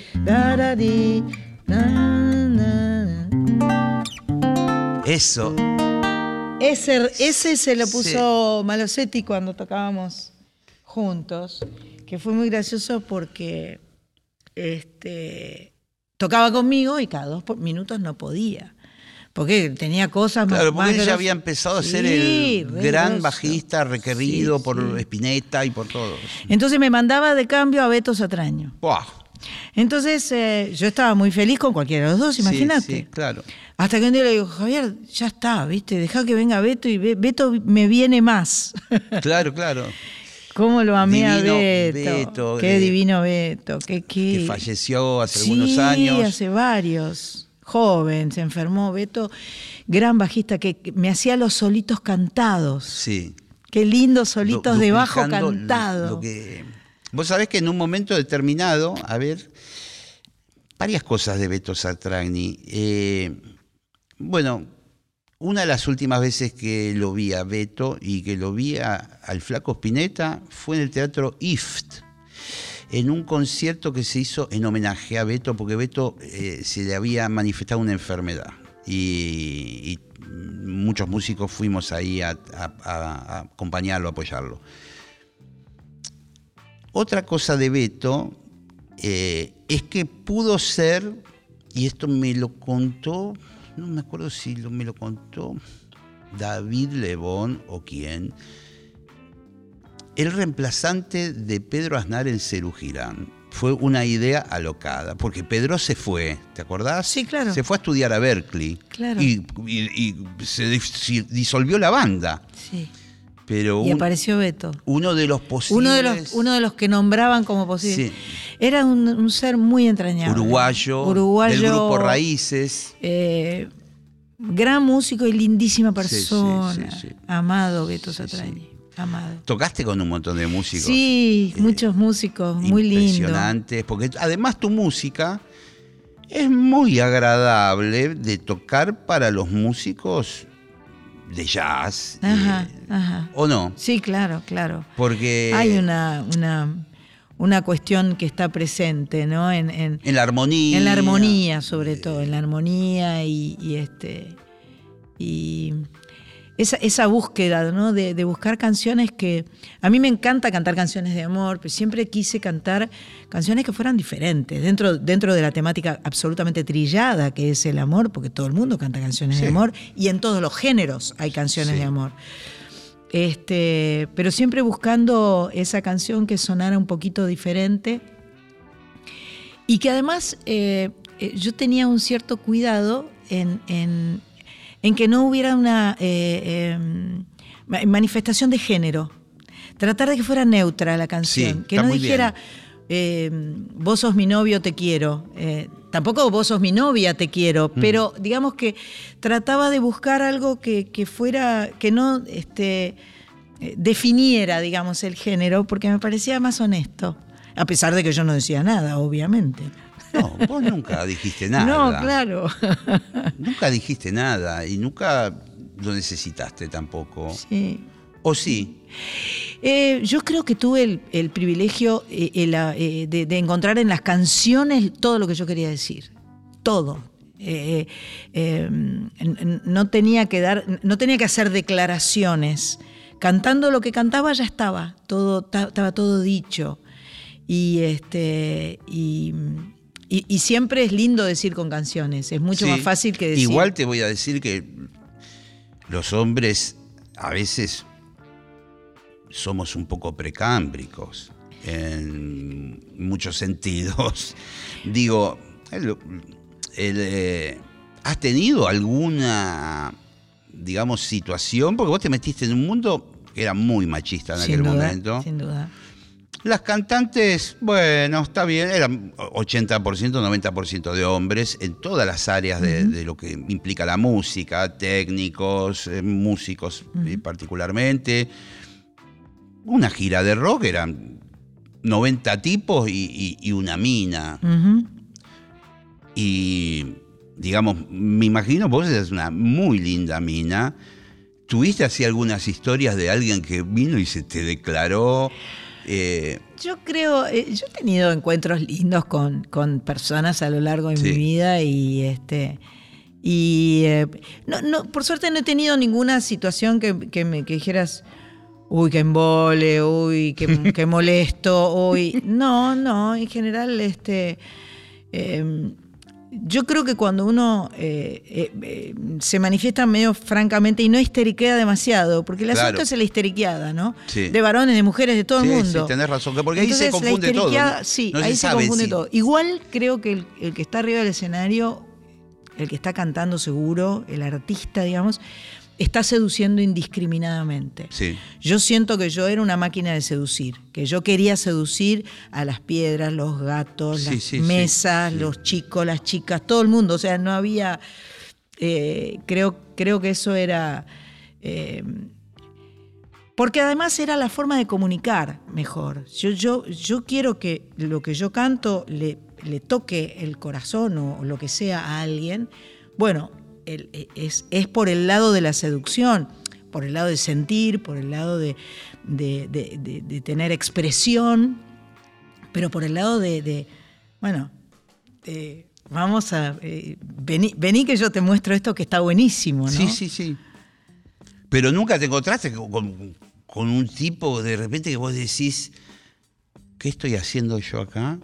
Eso. Ese, ese se lo Sí. puso Malosetti cuando tocábamos juntos, que fue muy gracioso porque este, tocaba conmigo y cada dos minutos no podía. Porque tenía cosas más. Claro, porque él ya había empezado a ser Sí, el gran grosso. bajista requerido Sí, por sí. Spinetta y por todos. Entonces me mandaba de cambio a Beto Satraño. Buah. Entonces eh, yo estaba muy feliz con cualquiera de los dos, Sí, imagínate. Sí, claro. Hasta que un día le digo, Javier, ya está, ¿viste? Deja que venga Beto y Be- Beto me viene más. Claro, claro. ¿Cómo lo amé a Beto? Beto, qué eh, divino Beto. Qué, qué... Que falleció hace sí, algunos años. hace varios. Joven, se enfermó Beto. Gran bajista que me hacía los solitos cantados. Sí. Qué lindos solitos Du- de bajo cantado. lo que- Vos sabés que en un momento determinado, a ver, varias cosas de Beto Satragni. Eh, bueno, una de las últimas veces que lo vi a Beto y que lo vi a- al Flaco Spinetta fue en el Teatro IFT, en un concierto que se hizo en homenaje a Beto, porque Beto eh, se le había manifestado una enfermedad. Y, muchos músicos fuimos ahí a, a- a- acompañarlo, apoyarlo. Otra cosa de Beto eh, es que pudo ser, y esto me lo contó, no me acuerdo si lo- me lo contó David Lebón o quién, el reemplazante de Pedro Aznar en Cerú Girán. Fue una idea alocada, porque Pedro se fue, ¿te acordás? Sí, claro. Se fue a estudiar a Berkeley. Claro. Y, y- y se dis- disolvió la banda. Sí. Pero Y apareció Beto. uno de los posibles. Uno de, los, uno de los que nombraban como posible. Sí. Era un, un ser muy entrañable. uruguayo, Uruguayo. del grupo Raíces. eh, gran músico y lindísima persona. sí, sí, sí. Amado Beto Satrañi. Amado. Tocaste con un montón de músicos. Sí, eh, muchos músicos, muy lindo. Impresionantes, porque además tu música es muy agradable de tocar para los músicos de jazz. Ajá, eh, ajá. ¿O no? Sí, claro, claro. Porque Hay una, una, una cuestión que está presente, ¿no? En, en, en la armonía. en la armonía, sobre todo, en la armonía y, y este. Y esa, esa búsqueda, ¿no? De, de buscar canciones que. A mí me encanta cantar canciones de amor, pero siempre quise cantar canciones que fueran diferentes, dentro, dentro de la temática absolutamente trillada que es el amor, porque todo el mundo canta canciones de amor, y en todos los géneros hay canciones Sí. de amor. Este, pero siempre buscando esa canción que sonara un poquito diferente y que además eh, eh, yo tenía un cierto cuidado en, en- en que no hubiera una eh, eh, ma- manifestación de género. Tratar de que fuera neutra la canción, Sí, que no dijera eh, vos sos mi novio, te quiero. Eh, tampoco vos sos mi novia, te quiero. Mm. Pero digamos que trataba de buscar algo que, que fuera, que no este, definiera, digamos, el género, porque me parecía más honesto. A pesar de que yo no decía nada, obviamente. No, vos nunca dijiste nada. No, claro. Nunca dijiste nada y nunca lo necesitaste tampoco. Sí. ¿O sí? Eh, yo creo que tuve el, el privilegio eh, el, eh, de, de encontrar en las canciones todo lo que yo quería decir. Todo. N- no tenía que dar, no tenía que hacer declaraciones. Cantando lo que cantaba ya estaba, todo, ta- estaba todo dicho. Y este y, y- y siempre es lindo decir con canciones. Es mucho Sí. más fácil que decir. Igual te voy a decir que los hombres a veces somos un poco precámbricos en muchos sentidos. Digo, el- el, eh, ¿Has tenido alguna, digamos, situación? Porque vos te metiste en un mundo que era muy machista en sin aquel duda, momento. Sin duda. Las cantantes, bueno, está bien, eran 80%, 90% de hombres en todas las áreas de, de lo que implica la música, técnicos, eh, músicos eh, particularmente. Una gira de rock eran 90 tipos y, y- y una mina. Y, digamos, me imagino, vos eres una muy linda mina. ¿Tuviste así algunas historias de alguien que vino y se te declaró? Eh, Yo creo, eh, yo he tenido encuentros lindos con, con personas a lo largo de Sí. mi vida y este y eh, no, no, por suerte no he tenido ninguna situación que, que me que dijeras, uy, qué embole, uy, qué, qué molesto, uy. No, no, en general, este eh, yo creo que cuando uno eh, eh, eh, se manifiesta medio francamente y no histeriquea demasiado, porque el Claro. asunto es la histeriqueada, ¿no? Sí. De varones, de mujeres, de todo Sí, el sí, mundo. tenés razón, que porque ahí se confunde todo. Sí, No ahí se, sabe confunde todo. Igual creo que el, el que está arriba del escenario, el que está cantando seguro, el artista, digamos, está seduciendo indiscriminadamente. sí. Yo siento que yo era una máquina de seducir, que yo quería seducir a las piedras, los gatos, Sí, las sí, mesas, los chicos, las chicas, todo el mundo. O sea, no había. eh, creo, creo que eso era. eh, porque además era la forma de comunicar mejor. Yo, yo, yo quiero que lo que yo canto le, le toque el corazón o lo que sea a alguien. Bueno, e, es, es por el lado de la seducción, por el lado de sentir, por el lado de, de- tener expresión, pero por el lado de, bueno, vamos a, eh, vení, vení que yo te muestro esto que está buenísimo, ¿no? Sí, sí, sí. Pero nunca te encontraste con, con- con un tipo de repente que vos decís, ¿qué estoy haciendo yo acá?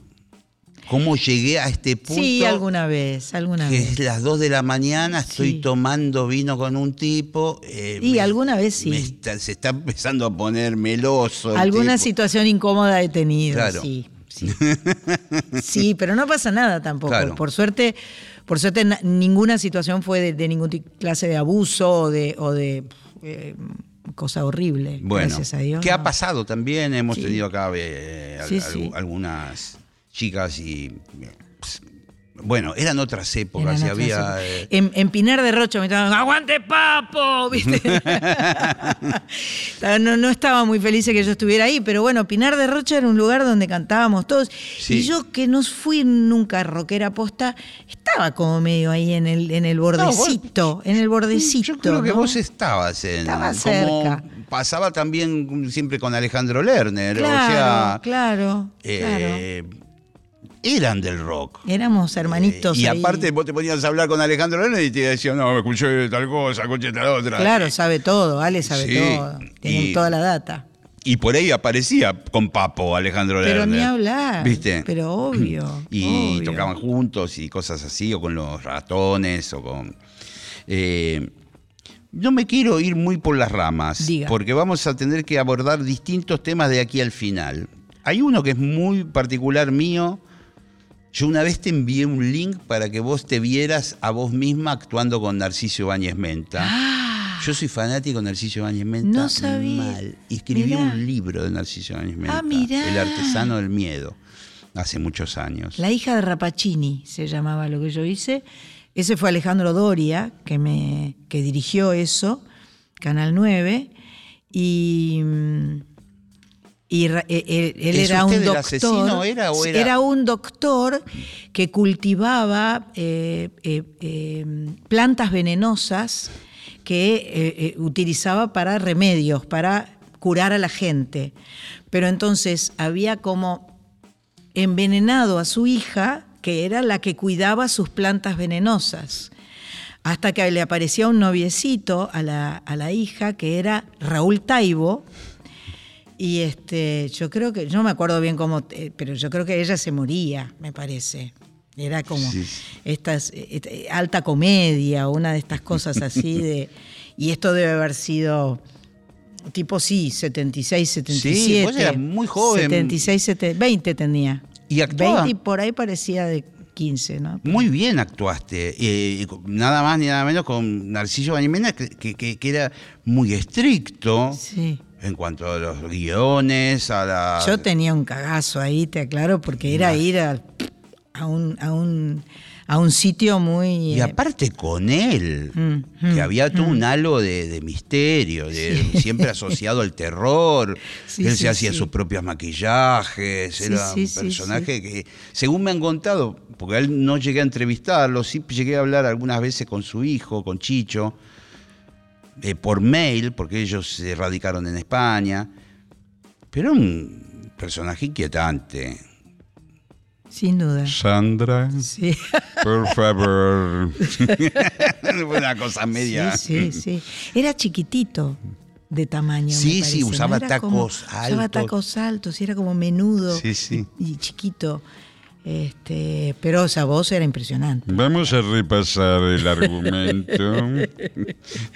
¿Cómo llegué a este punto? Sí, alguna vez, alguna Que vez. es las 2 de la mañana, estoy Sí. tomando vino con un tipo. eh, Y alguna vez sí. está- se está empezando a poner meloso. el Alguna tipo. situación incómoda he tenido, Claro. sí. Sí. Sí, pero no pasa nada tampoco. Claro. Por suerte, por suerte na- ninguna situación fue de, de ningún ti- clase de abuso o de, o de eh, cosa horrible. Bueno, gracias a Dios. ¿qué ha pasado también? Hemos Sí. tenido acá eh, Sí, al- algunas chicas y. pues, Bueno, eran otras épocas Eran y otras había. épocas. eh, En, en Pinar de Rocha me estaban, ¡aguante papo! ¿Viste? no, no estaba muy feliz de que yo estuviera ahí, pero bueno, Pinar de Rocha era un lugar donde cantábamos todos. Sí. Y yo que no fui nunca rockera posta, estaba como medio ahí en el, en el bordecito, en el bordecito. Yo creo que vos estabas en. Estaba cerca. Pasaba también siempre con Alejandro Lerner. Claro, o sea. claro, eh, Eran del rock. Éramos hermanitos. Eh, y ahí. aparte vos te ponías a hablar con Alejandro Lerner y te decían, no, escuché tal cosa, escuché tal otra. Claro, sabe todo, Ale sabe Sí, todo. Tiene y- toda la data. Y por ahí aparecía con Papo Alejandro Pero Lerner. ni hablar. ¿Viste? Pero obvio. y obvio. tocaban juntos y cosas así, o con los ratones, o con... eh, no me quiero ir muy por las ramas, Diga. porque vamos a tener que abordar distintos temas de aquí al final. Hay uno que es muy particular mío. Yo una vez te envié un link para que vos te vieras a vos misma actuando con Narciso Ibáñez Menta. Ah, Yo soy fanático de Narciso Ibáñez Menta. No sabía. Mal. Y escribí Mirá. un libro de Narciso Ibáñez Menta. Ah, mirá. El artesano del miedo. Hace muchos años. La hija de Rapacini se llamaba lo que yo hice. Ese fue Alejandro Doria, que, me, que dirigió eso, Canal 9. Y, mm, y e- e- él, ¿Es era un doctor. asesino, era, o era? un doctor que cultivaba eh, eh, eh, plantas venenosas que utilizaba para remedios, para curar a la gente. Pero entonces había como envenenado a su hija, que era la que cuidaba sus plantas venenosas. Hasta que le aparecía un noviecito a la, a la hija, que era Raúl Taibo. Y este, yo creo que, yo no me acuerdo bien cómo, eh, pero yo creo que ella se moría, me parece. Era como Sí. estas eh, eh, alta comedia, una de estas cosas así de. Y esto debe haber sido tipo sí, 76, 77. Sí, vos eras muy joven. 76, 70, 20 tenía. ¿Y actuaba? 20 y por ahí parecía de 15, ¿no? Muy bien actuaste. eh, nada más ni nada menos con Narciso Banimena, que- que- que era muy estricto Sí. En cuanto a los guiones, a la. Yo tenía un cagazo ahí, te aclaro, porque era ir a, a un, a, un, a un sitio muy... Y eh, aparte con él, Mm, que mm, había todo un halo de, de misterio, de, siempre asociado al terror. Sí, él sí, se hacía sus propios maquillajes, era un personaje que, según me han contado, porque a él no llegué a entrevistarlo, sí llegué a hablar algunas veces con su hijo, con Chicho, eh, por mail, porque ellos se radicaron en España. Pero un personaje inquietante. Sin duda. Sandra, Sí. por favor. Una cosa media. Sí, sí, sí. Era chiquitito de tamaño. me Sí, sí, usaba como- tacos Usaba altos. tacos altos y era como menudo Sí, sí. Y, y chiquito. Este, pero esa voz era impresionante. Vamos a repasar el argumento.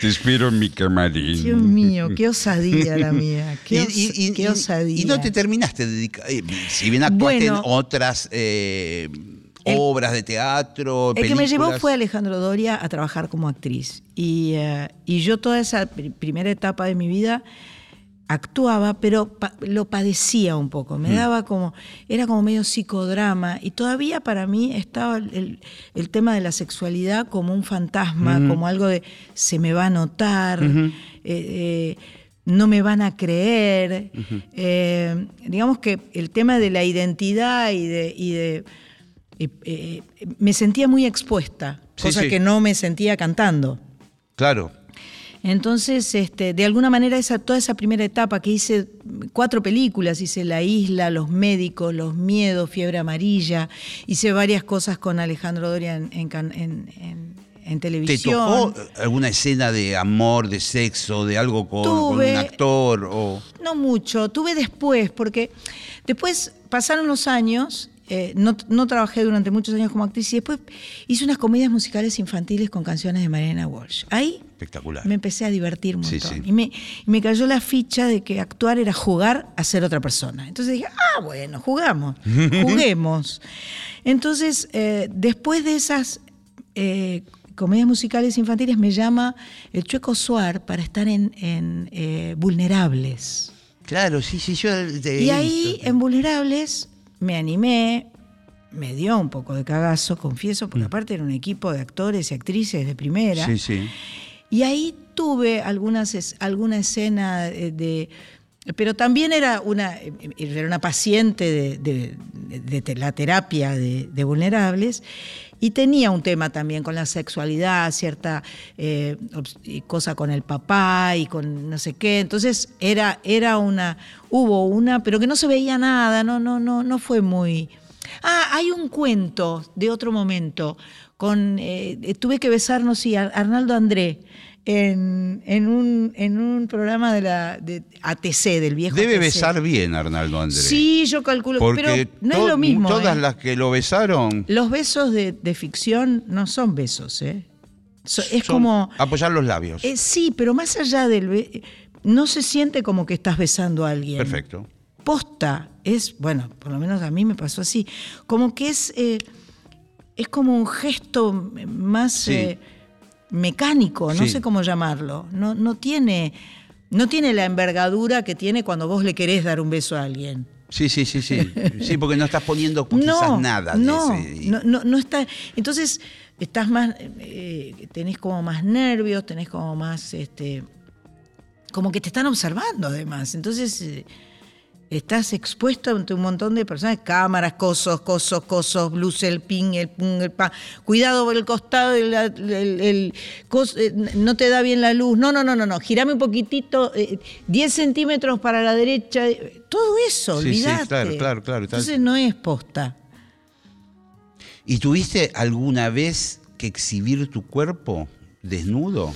Te espero en mi camarín. Dios mío, qué osadía la mía. Qué, Y- os- y, y- qué y- osadía. y no te terminaste de dedicar. eh, Si bien actuaste Bueno. en otras eh, El- obras de teatro, El que me llevó fue Alejandro Doria a trabajar como actriz. Y, y yo toda esa pr- primera etapa de mi vida actuaba, pero pa- lo padecía un poco. Mm. Me daba como, era como medio psicodrama. Y todavía para mí estaba el, el- tema de la sexualidad como un fantasma, como algo de se me va a notar. eh, eh, no me van a creer. Eh, digamos que el tema de la identidad y de, y de me sentía muy expuesta, Sí, cosa sí. que no me sentía cantando. Claro. Entonces, este, de alguna manera, esa, toda esa primera etapa que hice cuatro películas, hice La Isla, Los Médicos, Los Miedos, Fiebre Amarilla, hice varias cosas con Alejandro Doria en, en en- en- en ¿Te televisión. tocó alguna escena de amor, de sexo, de algo con, un actor? O... No mucho, tuve después, porque después pasaron los años, eh, no, no trabajé durante muchos años como actriz y después hice unas comedias musicales infantiles con canciones de Mariana Walsh. Ahí Espectacular. me empecé a divertir Sí, sí. Y, me, y me cayó la ficha de que actuar era jugar a ser otra persona. Entonces dije, ah, bueno, jugamos, juguemos. Entonces, eh, después de esas eh, comedias musicales infantiles, me llama el Chueco Suar para estar en, en, Vulnerables. Claro, sí, sí, yo te Y ahí, en Vulnerables, me animé, me dio un poco de cagazo, confieso, porque aparte era un equipo de actores y actrices de primera. Mm. Sí, sí. Y ahí tuve algunas, alguna escena de, de- Pero también era una, era una paciente de, la terapia de, vulnerables y tenía un tema también con la sexualidad, cierta eh, y cosa con el papá y con no sé qué. Entonces era, era una, hubo una, pero que no se veía nada, no, no, no, no fue muy. Ah, hay un cuento de otro momento. Con, eh, eh, tuve que besarnos, a Arnaldo André, en, en un, en un programa de la de ATC, del viejo Debe ATC. besar bien Arnaldo Andrés. Sí, yo calculo, Porque pero no es lo mismo. Todas ¿eh? las que lo besaron Los besos de, de ficción no son besos, ¿eh? So- es son como... apoyar los labios. eh, sí, pero más allá del... No se siente como que estás besando a alguien. Perfecto. posta es, bueno, por lo menos a mí me pasó así, como que es, eh, es como un gesto más Sí. Mecánico, no Sí. sé cómo llamarlo, no, no, tiene, no tiene la envergadura que tiene cuando vos le querés dar un beso a alguien. Sí, sí, sí, sí. Sí, porque no estás poniendo quizás No, nada de no, ese. no, no, no está. Entonces, estás más, eh, tenés como más nervios, tenés como más, este, como que te están observando además. Entonces, eh, estás expuesto ante un montón de personas, cámaras, cosos, cosos, cosos, luces, el ping, el pum, el pa. Cuidado por el costado, el, el- el cos- eh, no te da bien la luz. No, no, no, no, no. Girame un poquitito, eh, 10 centímetros para la derecha. Todo eso, Sí, sí, olvídate. claro, claro, claro. Entonces no es posta. ¿Y tuviste alguna vez que exhibir tu cuerpo desnudo?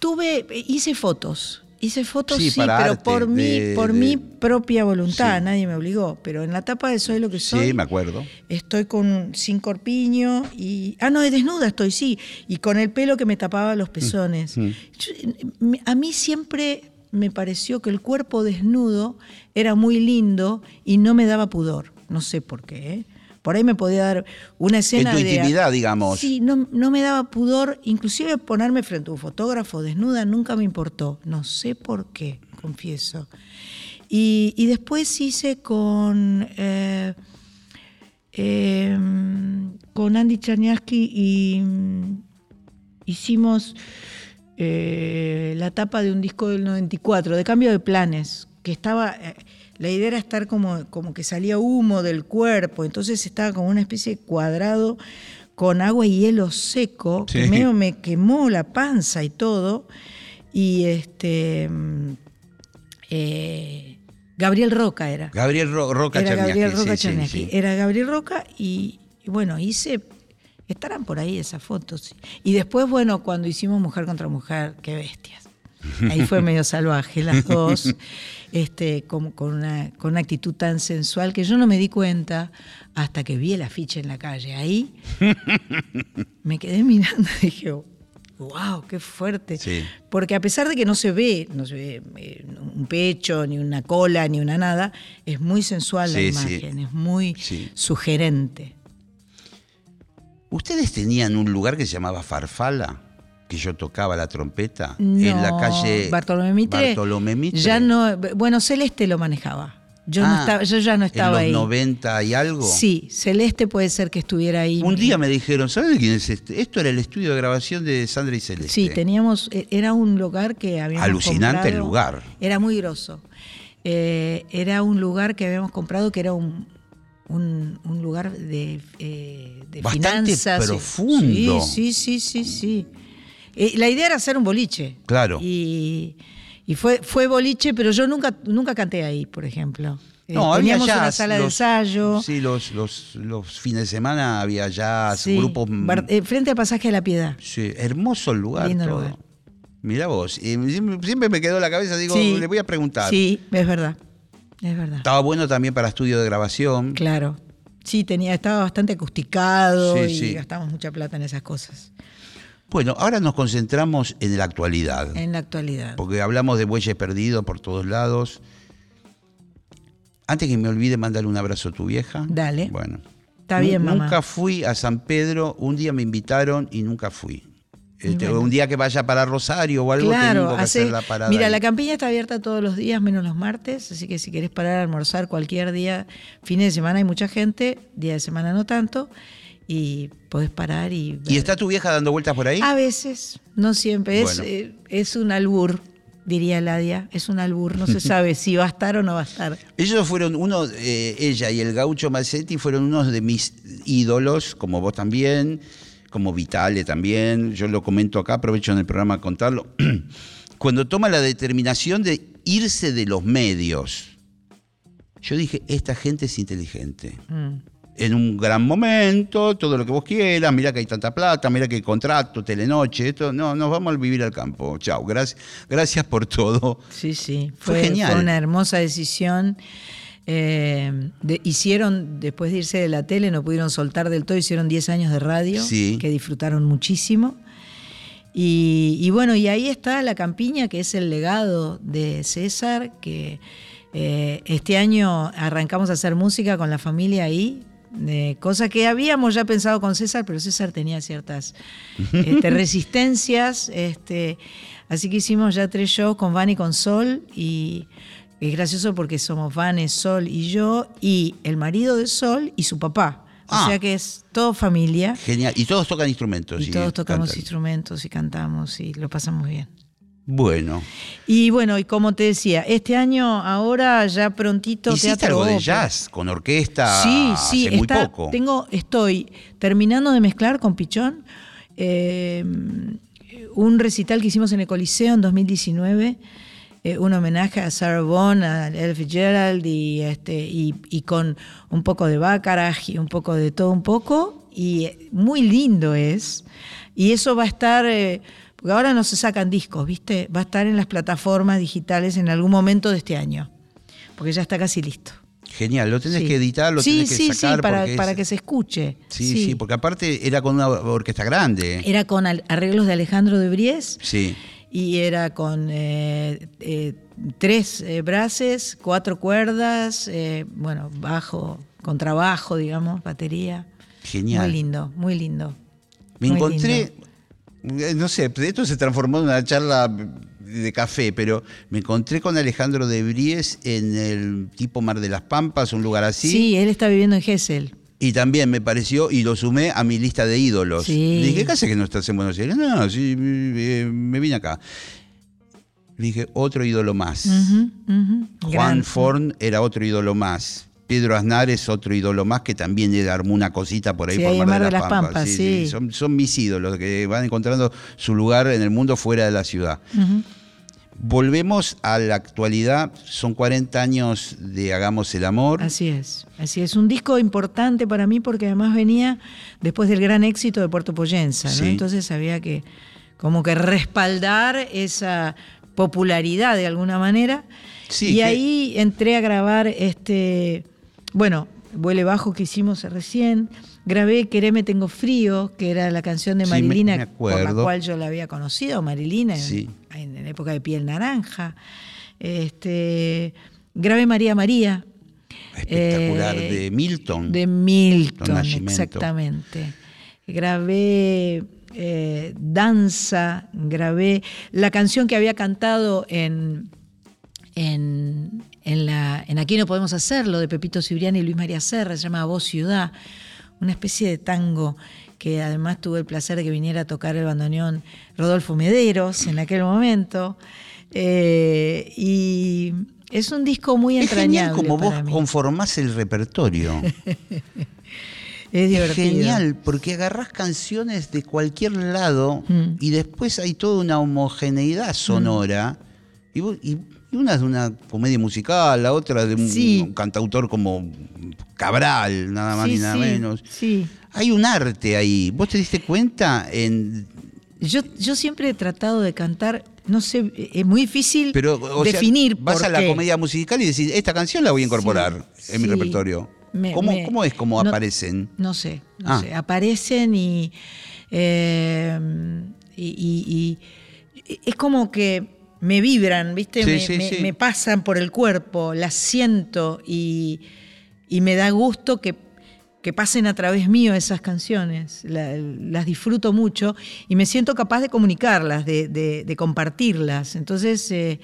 Tuve, hice fotos. Hice fotos, Sí, pero arte, por, mi, de- por de- mi propia voluntad, Sí. nadie me obligó. Pero en la tapa de Soy lo que soy, Sí, me acuerdo. estoy con sin corpiño y. Ah, no, de desnuda estoy, sí. Y con el pelo que me tapaba los pezones. Mm, Yo- me- a mí siempre me pareció que el cuerpo desnudo era muy lindo y no me daba pudor. No sé por qué, ¿eh? Por ahí me podía dar una escena En tu de- intimidad, digamos. Sí, no, no me daba pudor, inclusive ponerme frente a un fotógrafo desnuda nunca me importó. No sé por qué, confieso. Y, y después hice con, eh, eh, con Andy Czarniawski y mm, hicimos eh, la tapa de un disco del 94, de cambio de planes, que estaba, la idea era estar como, como que salía humo del cuerpo, entonces estaba como una especie de cuadrado con agua y hielo seco, que Sí. medio me quemó la panza y todo, y este... mm, eh, Gabriel Roca era. Gabriel Ro- Roca Era Gabriel Roca sí, sí. Era Gabriel Roca y, y bueno, hice. Estarán por ahí esas fotos. Y después, bueno, cuando hicimos Mujer contra Mujer, qué bestias. Ahí fue medio salvaje las dos, este, con una, con una actitud tan sensual que yo no me di cuenta hasta que vi el afiche en la calle. Ahí me quedé mirando y dije, wow, qué fuerte. Sí. Porque a pesar de que no se ve, no se ve eh, un pecho, ni una cola, ni una nada, es muy sensual la sí. imagen, es muy sugerente. ¿Ustedes tenían un lugar que se llamaba Farfala? Que yo tocaba la trompeta No, en la calle Bartolomé Mitre. Bartolomé Mitre. Ya no, bueno, Celeste lo manejaba. Yo, no Ah, estaba, yo ya no estaba en ahí. los 90 y algo. Sí, Celeste puede ser que estuviera ahí. Un día me dijeron, ¿sabes de quién es este? Esto era el estudio de grabación de Sandra y Celeste. Sí, teníamos, e- era un lugar que habíamos Alucinante el lugar. Era muy grosso. Eh, era un lugar que habíamos comprado que era un, un, un lugar de, eh, de Bastante finanzas. profundo. Sí, sí, sí, sí, sí. Eh, la idea era hacer un boliche. Claro. Y, y fue, fue boliche, pero yo nunca, nunca canté ahí, por ejemplo. Eh, No, había teníamos una jazz, sala de ensayo. Sí, los, los, los fines de semana había jazz, Sí, grupos. Bar- eh, frente al pasaje de la piedad. sí, hermoso el lugar. Lindo todo. lugar. Mirá vos, y siempre, me quedó en la cabeza, digo, Sí. le voy a preguntar. Sí, es verdad. Es verdad. Estaba bueno también para estudio de grabación. Claro. Sí, tenía, estaba bastante acusticado Sí, y sí. gastamos mucha plata en esas cosas. Bueno, ahora nos concentramos en la actualidad. En la actualidad. porque hablamos de bueyes perdidos por todos lados. Antes que me olvide mandarle un abrazo a tu vieja. Dale. Bueno. Está bien, Nu- mamá. Nunca fui a San Pedro, un día me invitaron y nunca fui. Este, bueno. Un día que vaya para Rosario o algo Claro, tengo que hace- hacer la parada. mira, ahí. la campiña está abierta todos los días, menos los martes, así que si querés parar a almorzar cualquier día, fines de semana hay mucha gente, día de semana no tanto, y podés parar y... ¿Y está tu vieja dando vueltas por ahí? A veces, no siempre, es, Bueno. eh, es un albur, diría Ladia, es un albur, no se sabe si va a estar o no va a estar. Ellos fueron uno, eh, ella y el gaucho Mazzetti fueron unos de mis ídolos, como vos también, como Vitale también. Yo lo comento acá, aprovecho en el programa a contarlo. Cuando toma la determinación de irse de los medios, yo dije, esta gente es inteligente. Mm. En un gran momento, todo lo que vos quieras, mira que hay tanta plata, mira que hay contrato, telenoche, esto, no, nos vamos a vivir al campo. Chao, gracias, gracias por todo. Sí, sí, Fue fue, genial. fue una hermosa decisión. Eh, de- hicieron, después de irse de la tele, no pudieron soltar del todo, hicieron 10 años de radio, Sí. que disfrutaron muchísimo. Y, y bueno, y ahí está la campiña, que es el legado de César, que eh, este año arrancamos a hacer música con la familia ahí, eh, cosa que habíamos ya pensado con César, pero César tenía ciertas este, resistencias, este, así que hicimos ya tres shows con Van y con Sol, y es gracioso porque somos Van, Sol y yo, y el marido de Sol y su papá. O Ah. sea que es todo familia. Genial. Y todos tocan instrumentos. Y todos tocamos cantan. instrumentos y cantamos y lo pasamos bien. Bueno. Y bueno, y como te decía, este año ahora ya prontito Hiciste teatro algo de jazz con orquesta Sí, sí, hace muy poco. Tengo, estoy terminando de mezclar con Pichón eh, un recital que hicimos en el Coliseo en 2019, eh, un homenaje a Sarah Vaughan, a Ella Fitzgerald y, este, y, y con un poco de Baccarat y un poco de todo un poco, y eh, muy lindo es. Y eso va a estar, eh, porque ahora no se sacan discos, ¿viste? Va a estar en las plataformas digitales en algún momento de este año, porque ya está casi listo. Genial, lo tenés Sí. que editar, lo sí, tenés que sí, sacar Sí, para, es- para que se escuche. Sí, sí, porque aparte era con una orquesta grande. Era con arreglos de Alejandro de Bries Sí. y era con eh, eh, tres eh, cuatro cuerdas, eh, bueno, bajo, con trabajo, digamos, batería. Genial. Muy lindo, muy lindo. Me Muy encontré, no sé, esto se transformó en una charla de café, pero me encontré con Alejandro de Bries en el tipo Mar de las Pampas, un lugar así. Sí, él está viviendo en Gessel. Y también me pareció, y lo sumé a mi lista de ídolos. Sí. Le dije, ¿qué hace que no estás en Buenos Aires? No, sí, eh, me vine acá. Le dije, otro ídolo más. Juan Gran- Forn era otro ídolo más. Pedro Aznar es otro ídolo más que también le armó una cosita por ahí Sí, por Mar, Mar de de las Pampas. Pampas, sí. Son, son mis ídolos que van encontrando su lugar en el mundo fuera de la ciudad. Volvemos a la actualidad. Son 40 años de Hagamos el Amor. Así es, así es. Un disco importante para mí porque además venía después del gran éxito de Puerto Poyensa, ¿no? Entonces había que como que respaldar esa popularidad de alguna manera. Sí, y que- ahí entré a grabar este, bueno, Vuele Bajo que hicimos recién. Grabé Quereme Tengo Frío, que era la canción de Marilina, por la cual yo la había conocido, Marilina, en- Sí. en, en época de Piel Naranja. Este, grabé María María. Espectacular, Eh, de Milton. De Milton, exactamente. Grabé eh, Danza, grabé la canción que había cantado en, en, en la, en Aquí no podemos hacerlo, de Pepito Cibriani y Luis María Serra, se llama Voz Ciudad, una especie de tango que además tuve el placer de que viniera a tocar el bandoneón Rodolfo Mederos en aquel momento. Eh, y es un disco muy es genial entrañable. como vos mí. conformás el repertorio. Es Es divertido. genial, porque agarrás canciones de cualquier lado Mm. y después hay toda una homogeneidad sonora. Y, vos- y una es de una comedia musical, la otra de un, Sí. un cantautor como Cabral, nada más Sí, ni nada sí, menos. Hay un arte ahí. ¿Vos te diste cuenta? En, Yo, yo siempre he tratado de cantar, no sé, es muy difícil pero, o sea, definir vas a la comedia musical y decís, esta canción la voy a incorporar en mi repertorio. Me- ¿Cómo, me- cómo es como no- aparecen? No sé, no Ah. sé. Aparecen y, eh, y, y- y es como que me vibran, ¿viste? Sí, me, sí, me- sí. me pasan por el cuerpo, las siento y, y me da gusto que, que pasen a través mío esas canciones. La- las disfruto mucho y me siento capaz de comunicarlas, de, de- de compartirlas. Entonces, eh,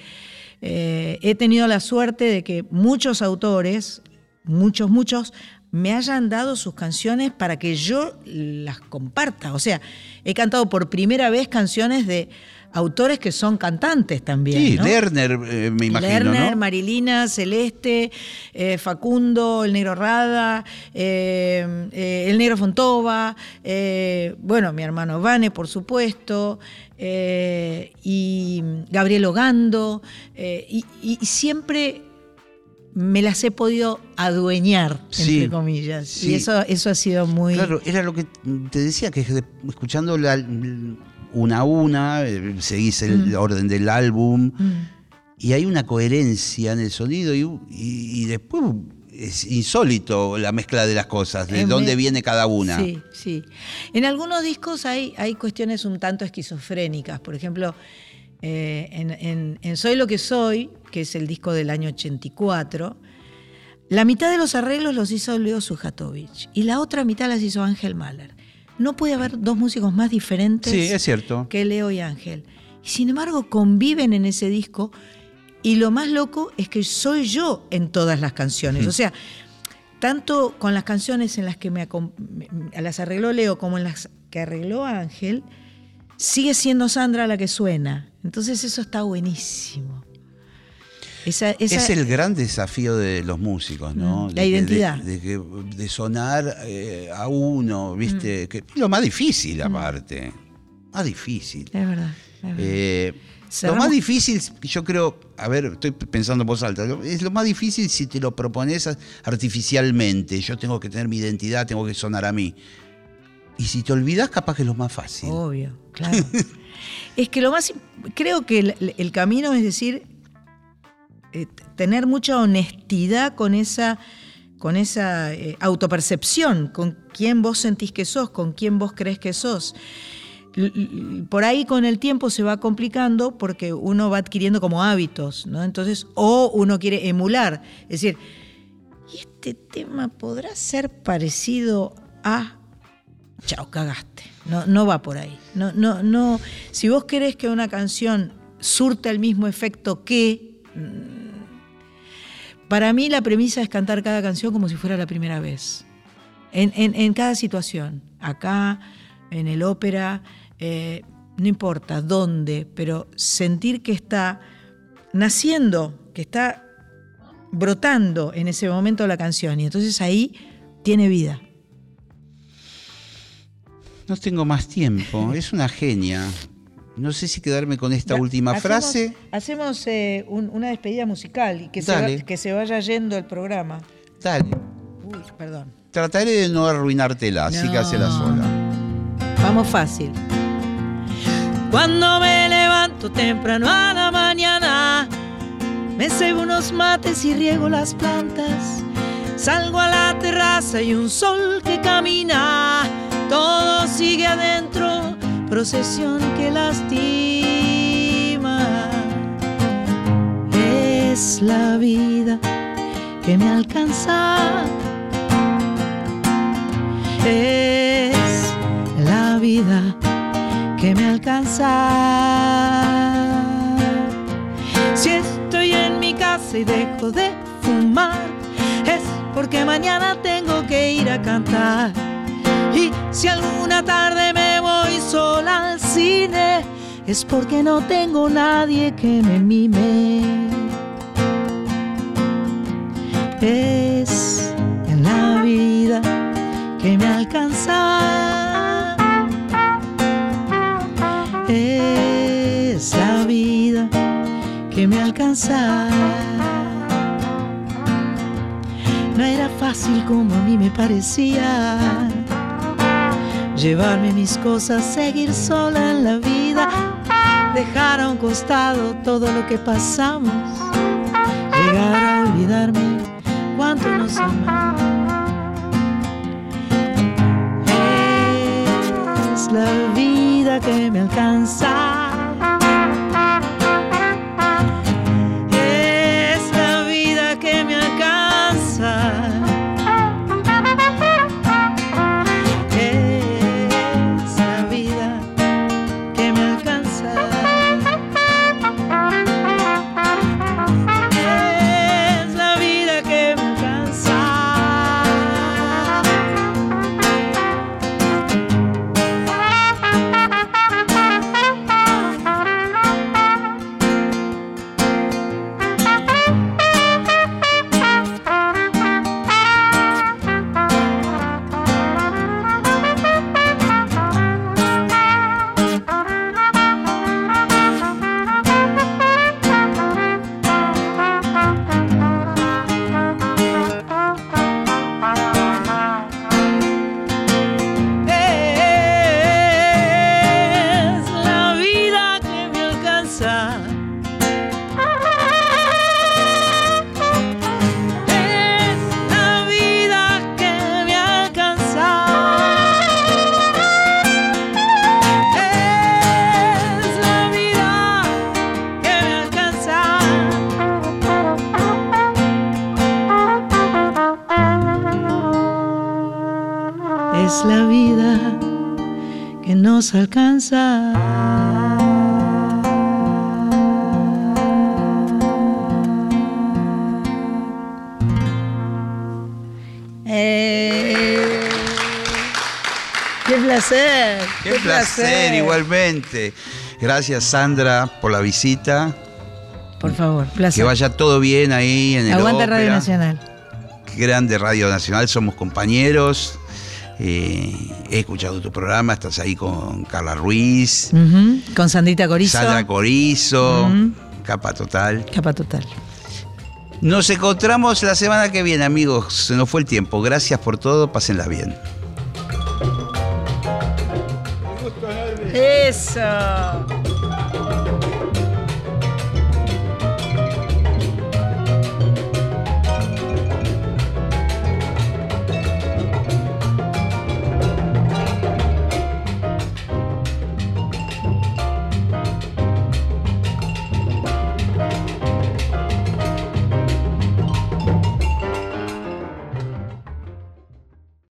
eh, he tenido la suerte de que muchos autores, muchos, muchos, me hayan dado sus canciones para que yo las comparta. O sea, he cantado por primera vez canciones de autores que son cantantes también. Sí, ¿no? Lerner, eh, me imagino, Lerner, ¿no? Marilina, Celeste, eh, Facundo, el Negro Rada, eh, el Negro Fontova, bueno, mi hermano Vane, por supuesto, y Gabriel Ogando, y, siempre me las he podido adueñar, Sí, entre comillas. sí. Y eso, eso ha sido muy... Claro, era lo que te decía, que escuchando la, una a una, eh, seguís el orden del álbum Mm. y hay una coherencia en el sonido y, y- y después es insólito la mezcla de las cosas, de Es dónde me- viene cada una. Sí, sí. En algunos discos hay, hay cuestiones un tanto esquizofrénicas. Por ejemplo, eh, en, en- en Soy lo que soy, que es el disco del año 84, la mitad de los arreglos los hizo Leo Sujatovich y la otra mitad las hizo Ángel Mahler. No puede haber dos músicos más diferentes Sí, es cierto. que Leo y Ángel. Y sin embargo conviven en ese disco y lo más loco es que soy yo en todas las canciones. O sea, tanto con las canciones en las que me- las arregló Leo como en las que arregló Ángel, sigue siendo Sandra la que suena. Entonces eso está buenísimo. Esa, esa- Es el gran desafío de los músicos, ¿no? Mm, De la que- identidad. De, de de sonar eh, a uno, ¿viste? Que, es lo más difícil, aparte. Más difícil. Es verdad. es verdad. Eh, lo más difícil, yo creo, a ver, estoy pensando en voz alta, es lo más difícil si te lo propones artificialmente. Yo tengo que tener mi identidad, tengo que sonar a mí. Y si te olvidas, capaz que es lo más fácil. Obvio, claro. es que lo más. Creo que el, el camino es decir, eh, tener mucha honestidad con esa, con esa eh, autopercepción, con quién vos sentís que sos, con quién vos crees que sos. Por ahí con el tiempo se va complicando porque uno va adquiriendo como hábitos, ¿no? Entonces, o uno quiere emular. Es decir, este tema podrá ser parecido a... Chao, cagaste. No, no va por ahí. No, no, no. Si vos querés que una canción surta el mismo efecto que... Para mí la premisa es cantar cada canción como si fuera la primera vez. En, en- en cada situación. Acá, en el ópera, eh, no importa dónde, pero sentir que está naciendo, que está brotando en ese momento la canción. Y entonces ahí tiene vida. No tengo más tiempo. Es una genia. No sé si quedarme con esta Ya, última hacemos- frase. Hacemos eh, un- una despedida musical y que se, va- Dale. que se vaya yendo el programa. Dale. Uy, perdón. Trataré de no arruinártela, así que No. hacela sola. Vamos fácil. Cuando me levanto temprano a la mañana, me cebo unos mates y riego las plantas. Salgo a la terraza y un sol que camina. Todo sigue adentro, procesión que lastima. Es la vida que me alcanza. Es la vida que me alcanza. Si estoy en mi casa y dejo de fumar, es porque mañana tengo que ir a cantar. Y si alguna tarde sola al cine, es porque no tengo nadie que me mime. Es la vida que me alcanza. Es la vida que me alcanza. No era fácil como a mí me parecía. Llevarme mis cosas, seguir sola en la vida, dejar a un costado todo lo que pasamos, llegar a olvidarme cuánto nos amamos. Es la vida que me alcanza. Placer! Qué placer, igualmente. Gracias, Sandra, por la visita. Por favor, placer. Que vaya todo bien ahí en el Aguanta Radio ópera. Nacional. Qué grande Radio Nacional, somos compañeros. Eh, he escuchado tu programa, estás ahí con Carla Ruiz, Con Sandrita Corizo. Sandra Corizo, capa total. Capa total. Nos encontramos la semana que viene, amigos. Se nos fue el tiempo. Gracias por todo, pásenla bien. Eso.